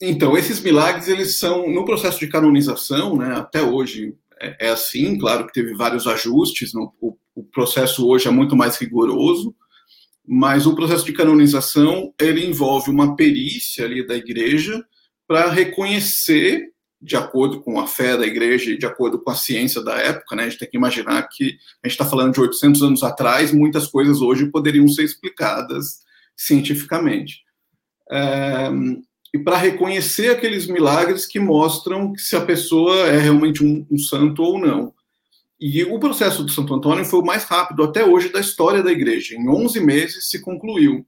Então, esses milagres, eles são, no processo de canonização, né, até hoje é, é assim, claro que teve vários ajustes, no, o, o, processo hoje é muito mais rigoroso, mas o processo de canonização, ele envolve uma perícia ali da igreja para reconhecer de acordo com a fé da igreja e de acordo com a ciência da época, né? A gente tem que imaginar que a gente está falando de 800 anos atrás, muitas coisas hoje poderiam ser explicadas cientificamente. É, e para reconhecer aqueles milagres que mostram que se a pessoa é realmente um, um santo ou não. E o processo do Santo Antônio foi o mais rápido até hoje da história da igreja. Em 11 meses se concluiu.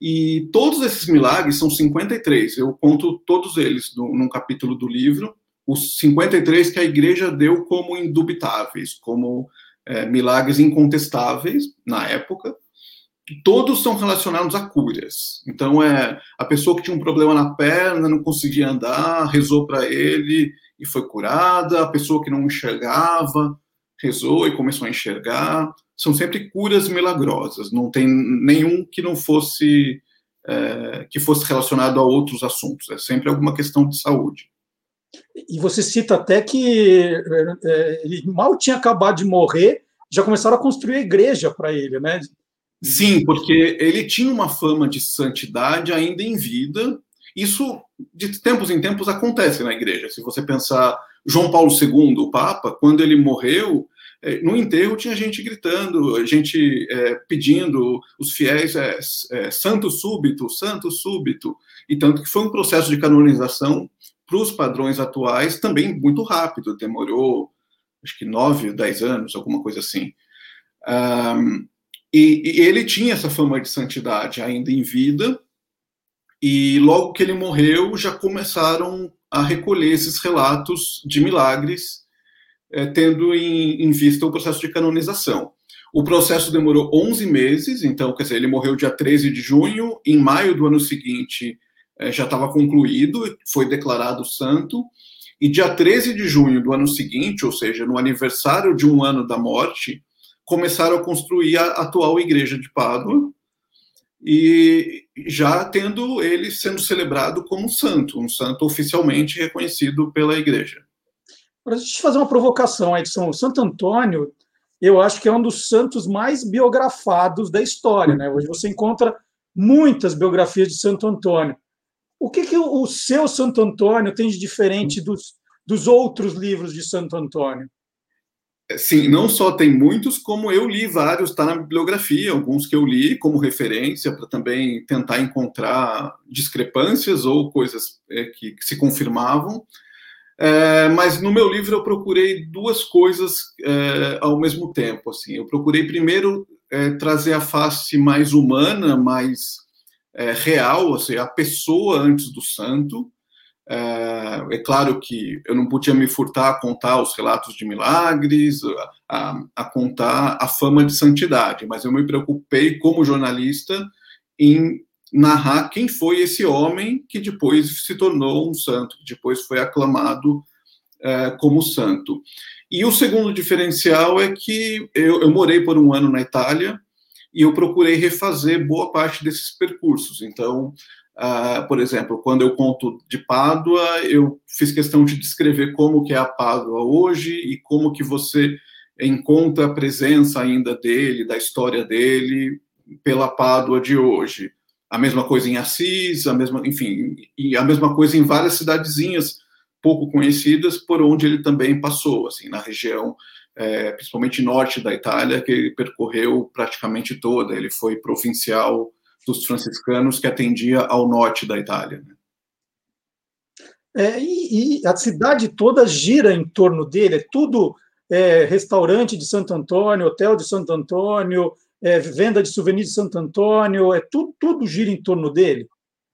E todos esses milagres são 53, eu conto todos eles no, num capítulo do livro, os 53 que a igreja deu como indubitáveis, como é, milagres incontestáveis na época. Todos são relacionados a curas. Então, é a pessoa que tinha um problema na perna, não conseguia andar, rezou para ele e foi curada. A pessoa que não enxergava, rezou e começou a enxergar são sempre curas milagrosas, não tem nenhum que não fosse é, que fosse relacionado a outros assuntos, é sempre alguma questão de saúde. E você cita até que é, ele mal tinha acabado de morrer, já começaram a construir a igreja para ele, né? Sim, porque ele tinha uma fama de santidade ainda em vida. Isso, de tempos em tempos, acontece na igreja. Se você pensar João Paulo II, o Papa, quando ele morreu, no enterro tinha gente gritando, gente é, pedindo, os fiéis, é, é, santo súbito, santo súbito, e tanto que foi um processo de canonização para os padrões atuais também muito rápido, demorou acho que nove, dez anos, alguma coisa assim. Um, e, e, ele tinha essa fama de santidade ainda em vida, e logo que ele morreu, já começaram a recolher esses relatos de milagres é, tendo em, em, vista o processo de canonização. O processo demorou 11 meses, então, quer dizer, ele morreu dia 13 de junho, em maio do ano seguinte é, já estava concluído, foi declarado santo, e dia 13 de junho do ano seguinte, ou seja, no aniversário de um ano da morte, começaram a construir a atual igreja de Pádua, e já tendo ele sendo celebrado como santo, um santo oficialmente reconhecido pela igreja. Para a gente fazer uma provocação, Edson, o Santo Antônio, eu acho que é um dos santos mais biografados da história. Né? Hoje você encontra muitas biografias de Santo Antônio. O que, que o seu Santo Antônio tem de diferente dos, dos outros livros de Santo Antônio? Sim, não só tem muitos, como eu li vários, está na bibliografia, alguns que eu li como referência para também tentar encontrar discrepâncias ou coisas é, que, que se confirmavam. É, mas no meu livro eu procurei duas coisas é, ao mesmo tempo. Assim, eu procurei primeiro é, trazer a face mais humana, mais é, real, assim, a pessoa antes do santo. É, é, claro que eu não podia me furtar a contar os relatos de milagres, a, a contar a fama de santidade, mas eu me preocupei como jornalista em narrar quem foi esse homem que depois se tornou um santo, que depois foi aclamado é, como santo. E o segundo diferencial é que eu, eu, morei por um ano na Itália e eu procurei refazer boa parte desses percursos. Então, uh, por exemplo, quando eu conto de Pádua, eu fiz questão de descrever como que é a Pádua hoje e como que você encontra a presença ainda dele, da história dele, pela Pádua de hoje a mesma coisa em Assis, a mesma, enfim, e a mesma coisa em várias cidadezinhas pouco conhecidas por onde ele também passou, assim, na região, é, principalmente norte da Itália, que ele percorreu praticamente toda. Ele foi provincial dos franciscanos que atendia ao norte da Itália. Né? É, e, e, a cidade toda gira em torno dele, é tudo é, restaurante de Santo Antônio, hotel de Santo Antônio, é, venda de souvenirs de Santo Antônio, é tudo, tudo gira em torno dele.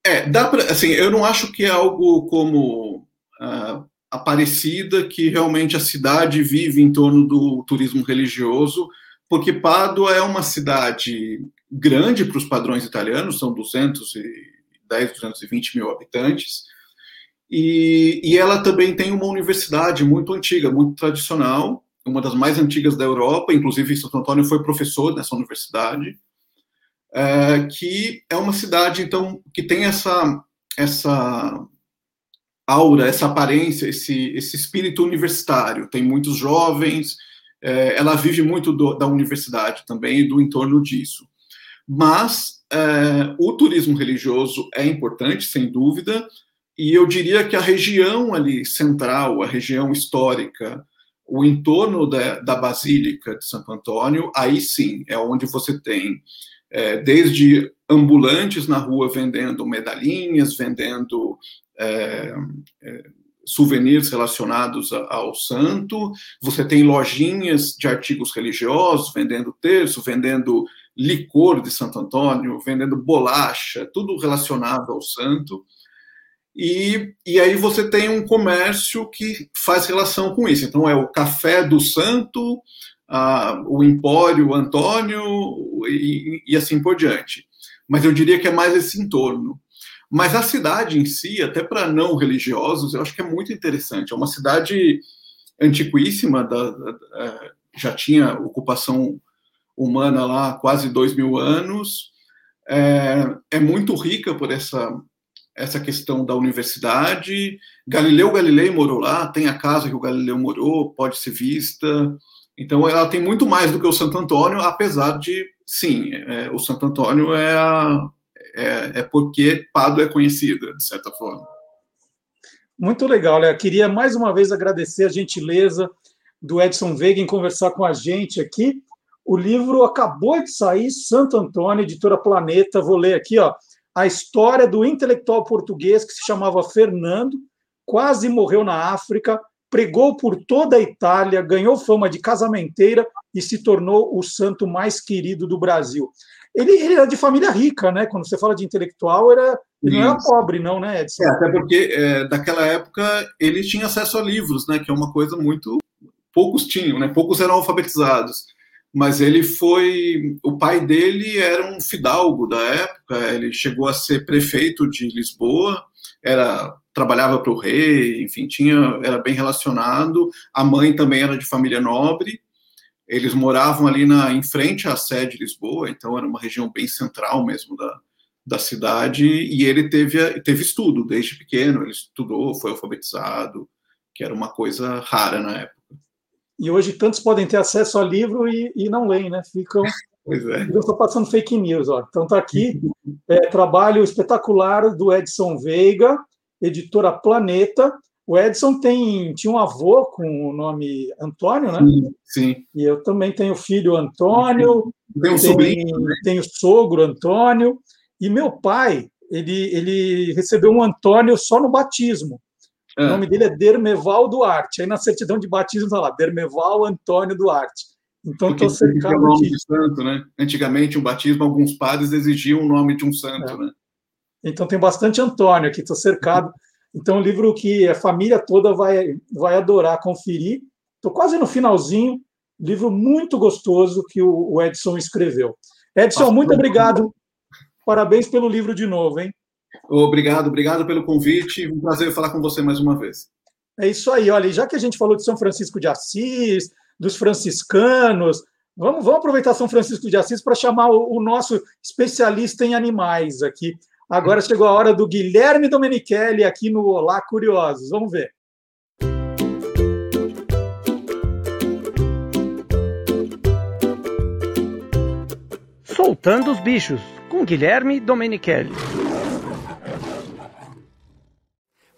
É, dá para, assim, eu não acho que é algo como uh, Aparecida, que realmente a cidade vive em torno do turismo religioso, porque Pádua é uma cidade grande para os padrões italianos, são 210, 220 mil habitantes, e, e ela também tem uma universidade muito antiga, muito tradicional, uma das mais antigas da Europa, inclusive Santo Antônio foi professor nessa universidade, é, que é uma cidade, então, que tem essa, essa aura, essa aparência, esse, esse espírito universitário. Tem muitos jovens, é, ela vive muito do, da universidade também e do entorno disso. Mas é, o turismo religioso é importante, sem dúvida, e eu diria que a região ali central, a região histórica, o entorno da, da Basílica de Santo Antônio, aí sim é onde você tem é, desde ambulantes na rua vendendo medalhinhas, vendendo é, é, souvenirs relacionados ao santo, você tem lojinhas de artigos religiosos vendendo terço, vendendo licor de Santo Antônio, vendendo bolacha, tudo relacionado ao santo. E, e aí você tem um comércio que faz relação com isso. Então, é o café do santo, a, o empório Antônio e, e assim por diante. Mas eu diria que é mais esse entorno. Mas a cidade em si, até para não religiosos, eu acho que é muito interessante. É uma cidade antiquíssima, da, da, da, já tinha ocupação humana lá há quase dois mil anos. É, é muito rica por essa essa questão da universidade. Galileu Galilei morou lá, tem a casa que o Galileu morou, pode ser vista. Então, ela tem muito mais do que o Santo Antônio, apesar de, sim, é, o Santo Antônio é, a, é, é porque Pado é conhecida, de certa forma. Muito legal, né? Queria mais uma vez agradecer a gentileza do Edson Veiga em conversar com a gente aqui. O livro acabou de sair, Santo Antônio, editora Planeta. Vou ler aqui, ó a história do intelectual português que se chamava Fernando, quase morreu na África, pregou por toda a Itália, ganhou fama de casamenteira e se tornou o santo mais querido do Brasil. Ele, ele era de família rica, né? Quando você fala de intelectual, era, ele não era pobre, não, né, Edson? É, até porque, é, daquela época, ele tinha acesso a livros, né? Que é uma coisa muito... Poucos tinham, né? Poucos eram alfabetizados mas ele foi. O pai dele era um fidalgo da época, ele chegou a ser prefeito de Lisboa, era trabalhava para o rei, enfim, tinha, era bem relacionado. A mãe também era de família nobre. Eles moravam ali na, em frente à sede de Lisboa, então era uma região bem central mesmo da, da cidade. E ele teve, teve estudo desde pequeno, ele estudou, foi alfabetizado, que era uma coisa rara na época. E hoje tantos podem ter acesso ao livro e, e não leem, né? Ficam. Pois é. Eu estou passando fake news, ó. Então está aqui é, trabalho espetacular do Edson Veiga, editora Planeta. O Edson tem, tinha um avô com o nome Antônio, né? Sim. sim. E eu também tenho filho Antônio. Tem um sobrinho. Né? Tenho sogro Antônio. E meu pai, ele, ele recebeu um Antônio só no batismo. O ah. nome dele é Dermeval Duarte. Aí na certidão de batismo está lá, Dermeval Antônio Duarte. Então estou cercado nome de santo, né? Antigamente, o batismo, alguns padres exigiam o nome de um santo, é. né? Então tem bastante Antônio aqui, estou cercado. Então, um livro que a família toda vai, vai adorar conferir. Estou quase no finalzinho. Livro muito gostoso que o Edson escreveu. Edson, muito obrigado. Parabéns pelo livro de novo, hein? Obrigado, obrigado pelo convite. Um prazer falar com você mais uma vez. É isso aí, olha, já que a gente falou de São Francisco de Assis, dos franciscanos, vamos, vamos aproveitar São Francisco de Assis para chamar o, o, nosso especialista em animais aqui. Agora chegou a hora do Guilherme Domenichelli aqui no Olá Curiosos. Vamos ver. Soltando os bichos, com Guilherme Domenichelli.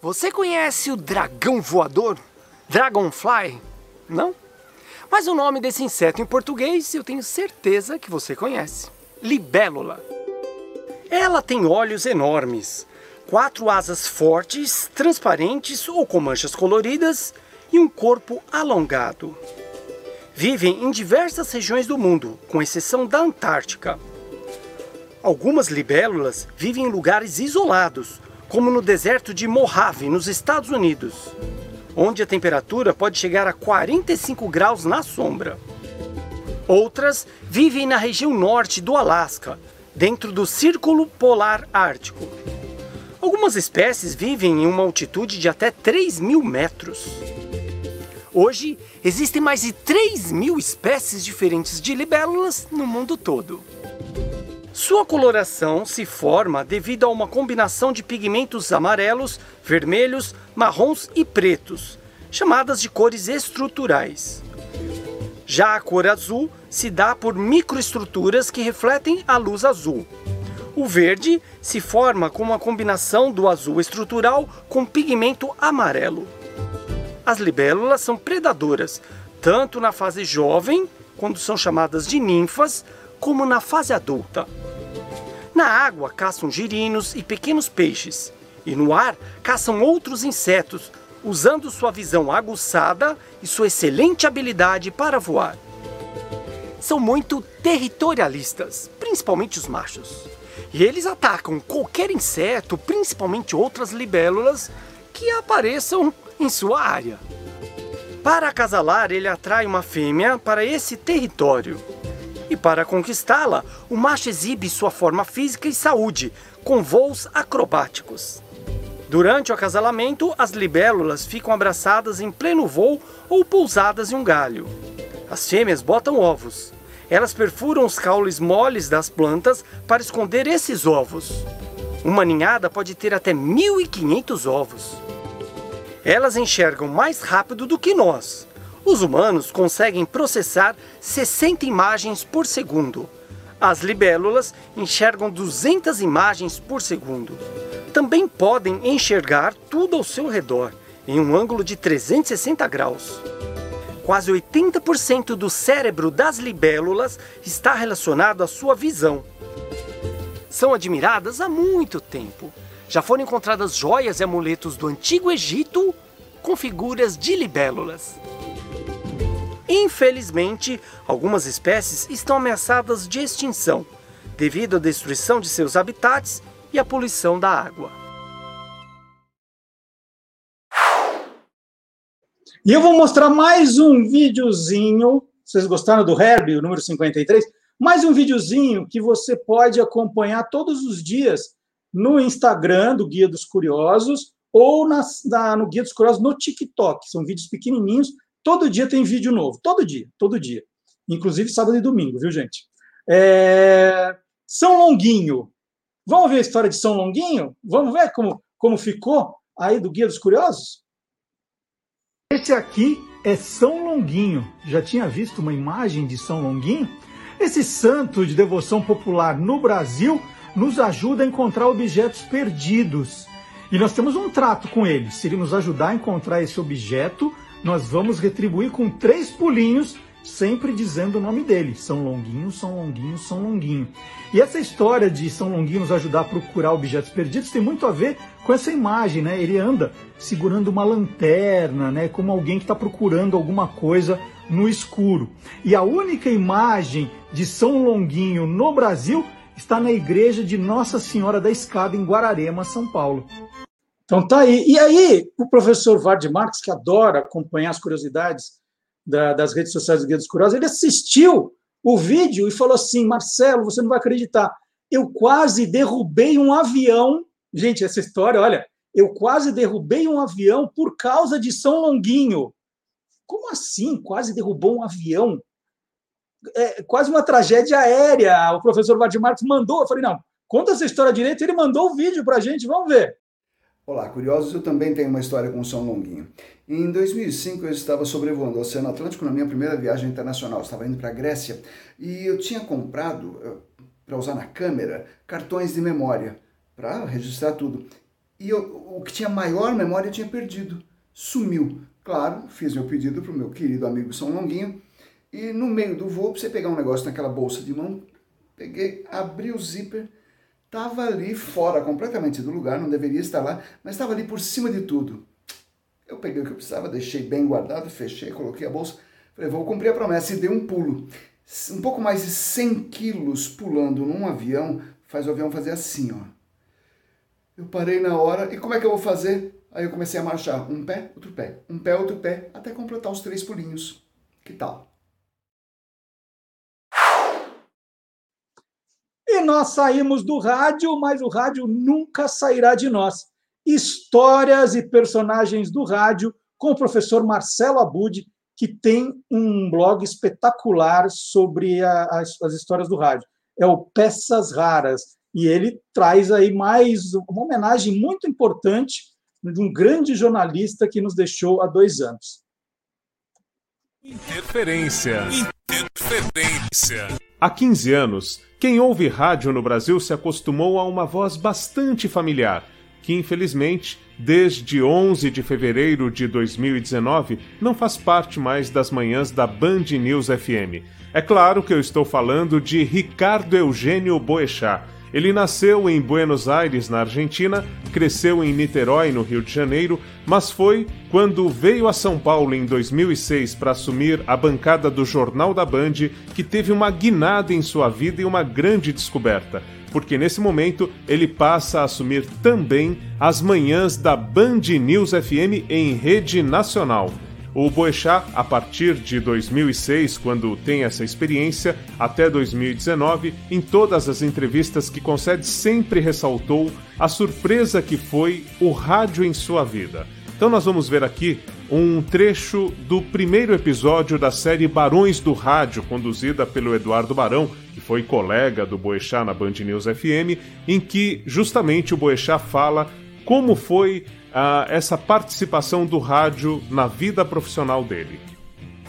Você conhece o dragão voador? Dragonfly? Não? Mas o nome desse inseto em português eu tenho certeza que você conhece. Libélula. Ela tem olhos enormes, quatro asas fortes, transparentes ou com manchas coloridas e um corpo alongado. vivem em diversas regiões do mundo, com exceção da Antártica. Algumas libélulas vivem em lugares isolados, como no deserto de Mojave, nos Estados Unidos, onde a temperatura pode chegar a 45 graus na sombra. Outras vivem na região norte do Alasca, dentro do Círculo Polar Ártico. Algumas espécies vivem em uma altitude de até 3 mil metros. Hoje, existem mais de 3 mil espécies diferentes de libélulas no mundo todo. Sua coloração se forma devido a uma combinação de pigmentos amarelos, vermelhos, marrons e pretos, chamadas de cores estruturais. Já a cor azul se dá por microestruturas que refletem a luz azul. O verde se forma com uma combinação do azul estrutural com pigmento amarelo. As libélulas são predadoras, tanto na fase jovem, quando são chamadas de ninfas, como na fase adulta. Na água caçam girinos e pequenos peixes, e no ar caçam outros insetos, usando sua visão aguçada e sua excelente habilidade para voar. São muito territorialistas, principalmente os machos. E eles atacam qualquer inseto, principalmente outras libélulas, que apareçam em sua área. Para acasalar, ele atrai uma fêmea para esse território. E para conquistá-la, o macho exibe sua forma física e saúde, com voos acrobáticos. Durante o acasalamento, as libélulas ficam abraçadas em pleno voo ou pousadas em um galho. As fêmeas botam ovos. Elas perfuram os caules moles das plantas para esconder esses ovos. Uma ninhada pode ter até 1.500 ovos. Elas enxergam mais rápido do que nós. Os humanos conseguem processar 60 imagens por segundo. As libélulas enxergam 200 imagens por segundo. Também podem enxergar tudo ao seu redor, em um ângulo de 360 graus. Quase 80% do cérebro das libélulas está relacionado à sua visão. São admiradas há muito tempo. Já foram encontradas joias e amuletos do Antigo Egito com figuras de libélulas. Infelizmente, algumas espécies estão ameaçadas de extinção devido à destruição de seus habitats e à poluição da água. E eu vou mostrar mais um videozinho. Vocês gostaram do Herbie, o número 53? Mais um videozinho que você pode acompanhar todos os dias no Instagram do Guia dos Curiosos ou na, no Guia dos Curiosos no TikTok. São vídeos pequenininhos. Todo dia tem vídeo novo. Todo dia, todo dia. Inclusive sábado e domingo, viu, gente? É... São Longuinho. Vamos ver a história de São Longuinho? Vamos ver como, como ficou aí do Guia dos Curiosos? Esse aqui é São Longuinho. Já tinha visto uma imagem de São Longuinho? Esse santo de devoção popular no Brasil nos ajuda a encontrar objetos perdidos. E nós temos um trato com ele. Se ele nos ajudar a encontrar esse objeto, nós vamos retribuir com três pulinhos, sempre dizendo o nome dele: São Longuinho, São Longuinho, São Longuinho. E essa história de São Longuinho nos ajudar a procurar objetos perdidos tem muito a ver com essa imagem, né? Ele anda segurando uma lanterna, né? Como alguém que está procurando alguma coisa no escuro. E a única imagem de São Longuinho no Brasil está na igreja de Nossa Senhora da Escada, em Guararema, São Paulo. Então tá aí. E aí, o professor Vard Marques, que adora acompanhar as curiosidades da, das redes sociais do Guia dos Curiosos, ele assistiu o vídeo e falou assim: Marcelo, você não vai acreditar. Eu quase derrubei um avião. Gente, essa história, olha, eu quase derrubei um avião por causa de São Longuinho. Como assim? Quase derrubou um avião? é, quase uma tragédia aérea. O professor Vard Marques mandou. Eu falei, não, conta essa história direito. Ele mandou o vídeo para a gente, vamos ver. Olá, curiosos, eu também tenho uma história com o São Longuinho. Em 2005 eu estava sobrevoando o Oceano Atlântico na minha primeira viagem internacional. Eu estava indo para a Grécia e eu tinha comprado, eh, para usar na câmera, cartões de memória para registrar tudo. E eu, o que tinha maior memória eu tinha perdido. Sumiu. Claro, fiz meu pedido para o meu querido amigo São Longuinho e no meio do voo, pra você pegar um negócio naquela bolsa de mão, peguei, abri o zíper, tava ali fora completamente do lugar, não deveria estar lá, mas estava ali por cima de tudo. Eu peguei o que eu precisava, deixei bem guardado, fechei, coloquei a bolsa. Falei, vou cumprir a promessa e dei um pulo. Um pouco mais de 100 quilos pulando num avião faz o avião fazer assim, ó. Eu parei na hora e como é que eu vou fazer? Aí eu comecei a marchar um pé, outro pé, um pé, outro pé, até completar os três pulinhos. Que tal? E nós saímos do rádio, mas o rádio nunca sairá de nós. Histórias e personagens do rádio com o professor Marcelo Abud, que tem um blog espetacular sobre a, as, as histórias do rádio. É o Peças Raras. E ele traz aí mais uma homenagem muito importante de um grande jornalista que nos deixou há dois anos. Interferência. Interferência. Há 15 anos, quem ouve rádio no Brasil se acostumou a uma voz bastante familiar, que infelizmente, desde 11 de fevereiro de 2019, não faz parte mais das manhãs da Band News FM. É claro que eu estou falando de Ricardo Eugênio Boechat ele nasceu em Buenos Aires, na Argentina, cresceu em Niterói, no Rio de Janeiro, mas foi quando veio a São Paulo em 2006 para assumir a bancada do Jornal da Band que teve uma guinada em sua vida e uma grande descoberta. Porque nesse momento ele passa a assumir também as manhãs da Band News FM em rede nacional. O Boechat, a partir de 2006, quando tem essa experiência, até 2019, em todas as entrevistas que concede, sempre ressaltou a surpresa que foi o rádio em sua vida. Então nós vamos ver aqui um trecho do primeiro episódio da série Barões do Rádio, conduzida pelo Eduardo Barão, que foi colega do Boechat na Band News FM, em que justamente o Boechat fala como foi uh, essa participação do rádio na vida profissional dele?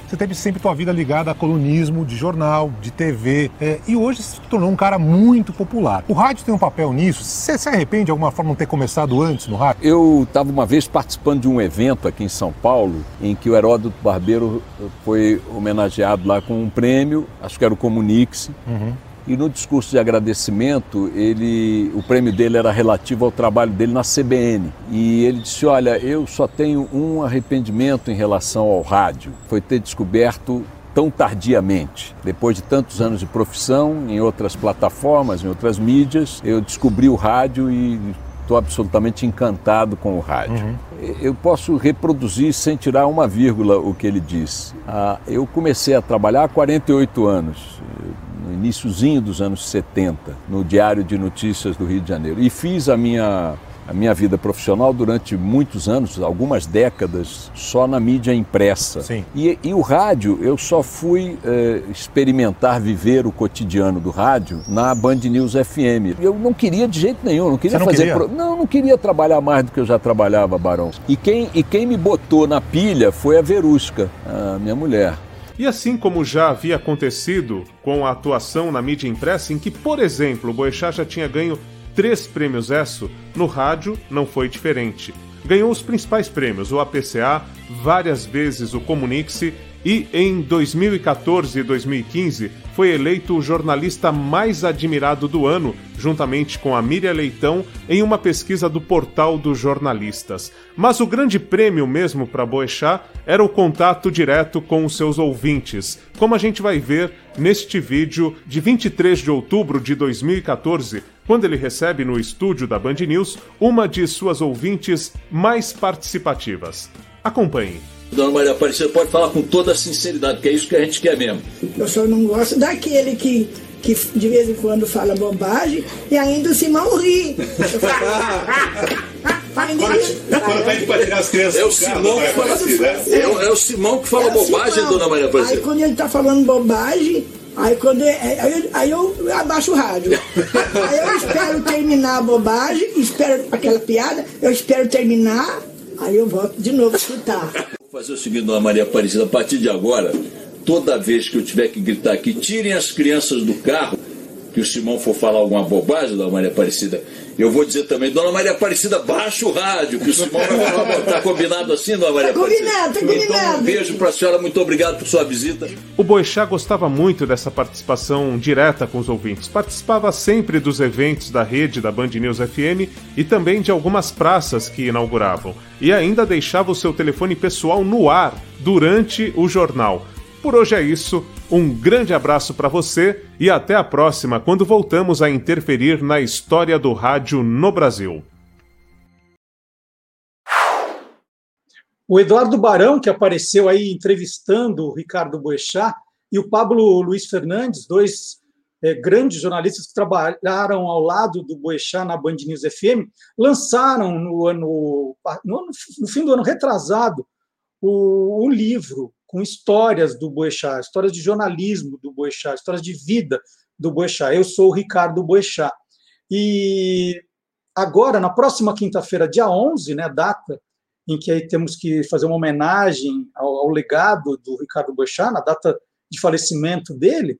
Você teve sempre tua vida ligada a colunismo de jornal, de TV, é, e hoje se tornou um cara muito popular. O rádio tem um papel nisso? Você se arrepende de alguma forma não ter começado antes no rádio? Eu estava uma vez participando de um evento aqui em São Paulo, em que o Heródoto Barbeiro foi homenageado lá com um prêmio, acho que era o Comunix. Uhum e no discurso de agradecimento, ele, o prêmio dele era relativo ao trabalho dele na CBN. E ele disse: Olha, eu só tenho um arrependimento em relação ao rádio. Foi ter descoberto tão tardiamente. Depois de tantos anos de profissão, em outras plataformas, em outras mídias, eu descobri o rádio e estou absolutamente encantado com o rádio. Uhum. Eu posso reproduzir sem tirar uma vírgula o que ele disse. Ah, eu comecei a trabalhar há 48 anos no iníciozinho dos anos 70, no Diário de Notícias do Rio de Janeiro. E fiz a minha, a minha vida profissional durante muitos anos, algumas décadas, só na mídia impressa. Sim. E, e o rádio, eu só fui eh, experimentar viver o cotidiano do rádio na Band News FM. Eu não queria de jeito nenhum, não queria não fazer. Queria? Pro... Não, não queria trabalhar mais do que eu já trabalhava, Barão. E quem, e quem me botou na pilha foi a Verusca, a minha mulher. E assim como já havia acontecido com a atuação na mídia impressa, em que, por exemplo, Boechat já tinha ganho três prêmios ESSO, no rádio não foi diferente. Ganhou os principais prêmios, o APCA, várias vezes o Comunix e em 2014 e 2015 foi eleito o jornalista mais admirado do ano, juntamente com a Miriam Leitão, em uma pesquisa do portal dos jornalistas. Mas o grande prêmio mesmo para Boechat era o contato direto com os seus ouvintes, como a gente vai ver neste vídeo de 23 de outubro de 2014, quando ele recebe no estúdio da Band News uma de suas ouvintes mais participativas. Acompanhe. Dona Maria Aparecida pode falar com toda a sinceridade, porque é isso que a gente quer mesmo. Eu só não gosto daquele que, que de vez em quando fala bobagem e ainda o Simão ri. Quando pede para tirar as crianças. É o Simão que fala, é, é o Simão que fala é bobagem, Simão. dona Maria Aparecida. Aí quando ele está falando bobagem, Aí, quando é, aí, aí, eu abaixo o rádio. aí eu espero terminar a bobagem, espero aquela piada, eu espero terminar, aí eu volto de novo a escutar. Fazer o seguinte, dona Maria Aparecida, a partir de agora, toda vez que eu tiver que gritar aqui, tirem as crianças do carro, que o Simão for falar alguma bobagem, dona Maria Aparecida, eu vou dizer também, Dona Maria Aparecida, baixa o rádio, que o Simão vai falar, tá combinado assim, Dona Maria tá Aparecida? Combinado, tá combinado. Então, um beijo para a senhora, muito obrigado por sua visita. O Boechat gostava muito dessa participação direta com os ouvintes. Participava sempre dos eventos da rede da Band News FM e também de algumas praças que inauguravam. E ainda deixava o seu telefone pessoal no ar durante o jornal Por hoje é isso, um grande abraço para você e até a próxima, quando voltamos a interferir na história do rádio no Brasil. O Eduardo Barão, que apareceu aí entrevistando o Ricardo Boechat, e o Pablo Luiz Fernandes, dois é, grandes jornalistas que trabalharam ao lado do Boechat na Band News FM, lançaram no ano no, no fim do ano retrasado o, o livro com histórias do Boechat, histórias de jornalismo do Boechat, histórias de vida do Boechat. Eu sou o Ricardo Boechat. E agora, na próxima quinta-feira, dia 11, né, data em que aí temos que fazer uma homenagem ao, ao legado do Ricardo Boechat, na data de falecimento dele,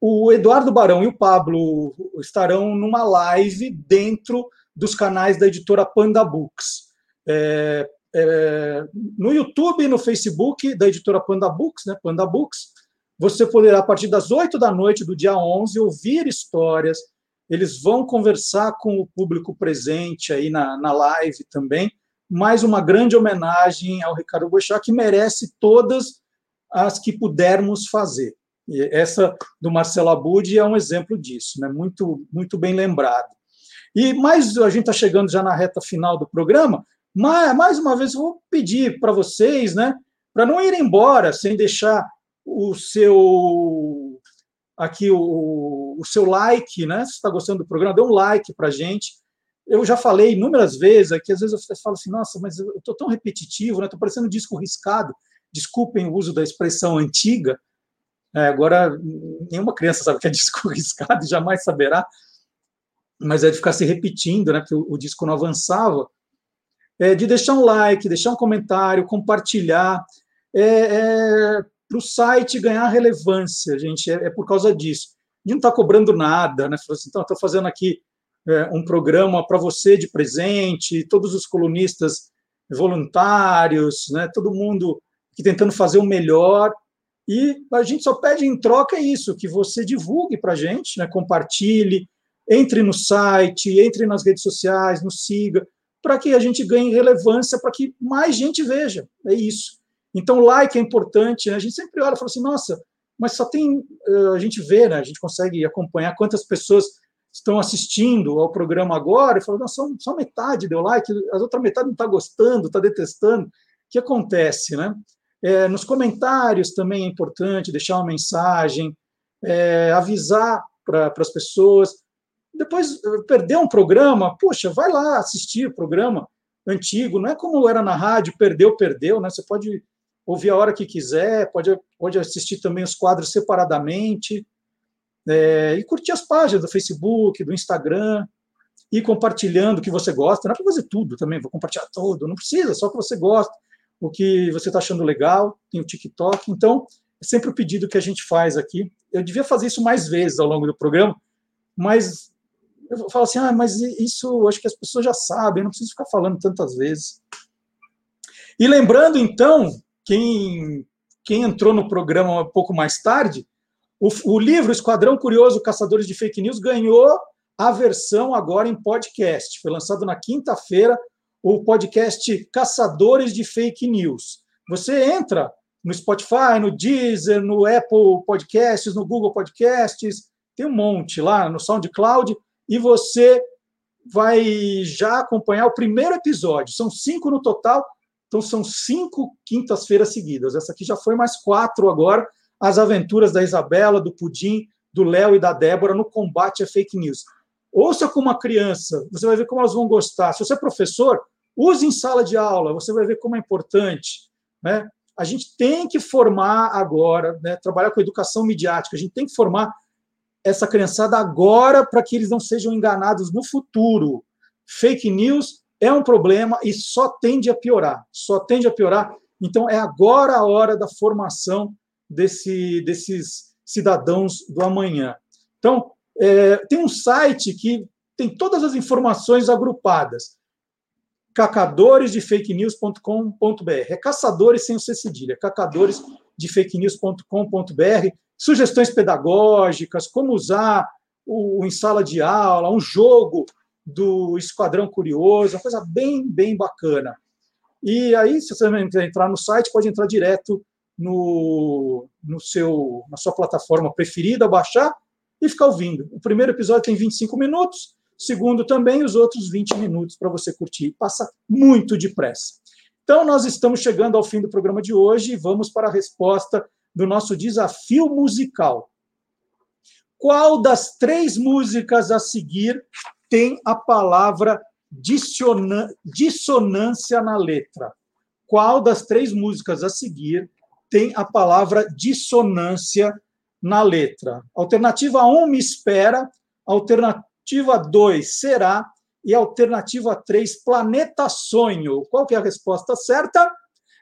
o Eduardo Barão e o Pablo estarão numa live dentro dos canais da editora Panda Books. É, é, no YouTube e no Facebook da editora Panda Books, né, Panda Books, você poderá, a partir das 8 da noite do dia 11, ouvir histórias. Eles vão conversar com o público presente aí na, na live também. Mais uma grande homenagem ao Ricardo Boechat, que merece todas as que pudermos fazer. E essa do Marcelo Abud é um exemplo disso, né? muito, muito bem lembrado. E mais, a gente está chegando já na reta final do programa, mas, mais uma vez, eu vou pedir para vocês, né, para não ir embora sem deixar o seu aqui o, o seu like, né? Se está gostando do programa, dê um like para gente. Eu já falei inúmeras vezes aqui, às vezes eu falo assim, nossa, mas eu estou tão repetitivo, né? Estou parecendo um disco riscado. Desculpem o uso da expressão antiga. É, agora, nenhuma criança sabe o que é disco riscado, jamais saberá. Mas é de ficar se repetindo, né? Porque o, o disco não avançava é, de deixar um like, deixar um comentário, compartilhar, é, é, para o site ganhar relevância, gente, é, é, por causa disso. A gente não está cobrando nada, né? Assim, então, estou fazendo aqui é, um programa para você de presente, todos os colunistas voluntários, né? todo mundo que tentando fazer o melhor. E a gente só pede em troca isso, que você divulgue para a gente, né? compartilhe, entre no site, entre nas redes sociais, nos siga para que a gente ganhe relevância, para que mais gente veja. É isso. Então, like é importante. Né? A gente sempre olha e fala assim, nossa, mas só tem. Eh, a gente vê, né? a gente consegue acompanhar quantas pessoas estão assistindo ao programa agora e falam, só, só metade deu like, a outra metade não está gostando, está detestando. O que acontece? Né? É, nos comentários também é importante deixar uma mensagem, é, avisar para as pessoas depois perder um programa, puxa, vai lá assistir o programa antigo, não é como era na rádio, perdeu, perdeu, né? Você pode ouvir a hora que quiser, pode, pode assistir também os quadros separadamente, é, e curtir as páginas do Facebook, do Instagram, e compartilhando o que você gosta, não é para fazer tudo também, vou compartilhar tudo, não precisa, só o que você gosta, o que você está achando legal, tem o TikTok, então é sempre o pedido que a gente faz aqui. Eu devia fazer isso mais vezes ao longo do programa, mas eu falo assim, ah, mas isso acho que as pessoas já sabem, não preciso ficar falando tantas vezes. E lembrando, então, quem, quem entrou no programa um pouco mais tarde, o, o livro Esquadrão Curioso Caçadores de Fake News ganhou a versão agora em podcast. Foi lançado na quinta-feira o podcast Caçadores de Fake News. Você entra no Spotify, no Deezer, no Apple Podcasts, no Google Podcasts, tem um monte lá no SoundCloud e você vai já acompanhar o primeiro episódio. São cinco no total, então são cinco quintas-feiras seguidas. Essa aqui já foi mais quatro agora. As aventuras da Isabela, do Pudim, do Léo e da Débora no combate a fake news. Ouça com uma criança, você vai ver como elas vão gostar. Se você é professor, use em sala de aula, você vai ver como é importante. Né? A gente tem que formar agora, né? trabalhar com educação midiática, a gente tem que formar essa criançada agora para que eles não sejam enganados no futuro. Fake news é um problema e só tende a piorar, só tende a piorar. Então é agora a hora da formação desse, desses cidadãos do amanhã. Então é, tem um site que tem todas as informações agrupadas. cacadoresdefakenews.com.br. É caçadores sem o C cedilha, cacadoresdefakenews.com.br sugestões pedagógicas, como usar o, em sala de aula, um jogo do Esquadrão Curioso, uma coisa bem, bem bacana. E aí, se você entrar no site, pode entrar direto no, no seu, na sua plataforma preferida, baixar e ficar ouvindo. O primeiro episódio tem 25 minutos, o segundo também, os outros 20 minutos para você curtir. Passa muito depressa. Então, nós estamos chegando ao fim do programa de hoje e vamos para a resposta do nosso desafio musical. Qual das três músicas a seguir tem a palavra dissonância na letra? Qual das três músicas a seguir tem a palavra dissonância na letra? Alternativa 1, me espera. Alternativa 2, será. E alternativa 3, planeta sonho. Qual que é a resposta certa?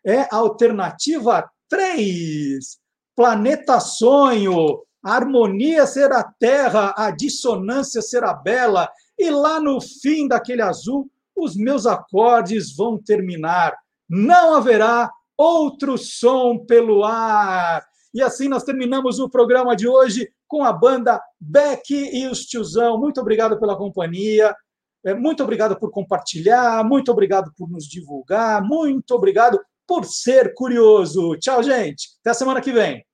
É a alternativa 3. Planeta sonho. Harmonia será terra, a dissonância será bela. E lá no fim daquele azul, os meus acordes vão terminar. Não haverá outro som pelo ar. E assim nós terminamos o programa de hoje com a banda Beck e os Tiozão. Muito obrigado pela companhia. É, muito obrigado por compartilhar, muito obrigado por nos divulgar, muito obrigado por ser curioso. Tchau, gente. Até semana que vem.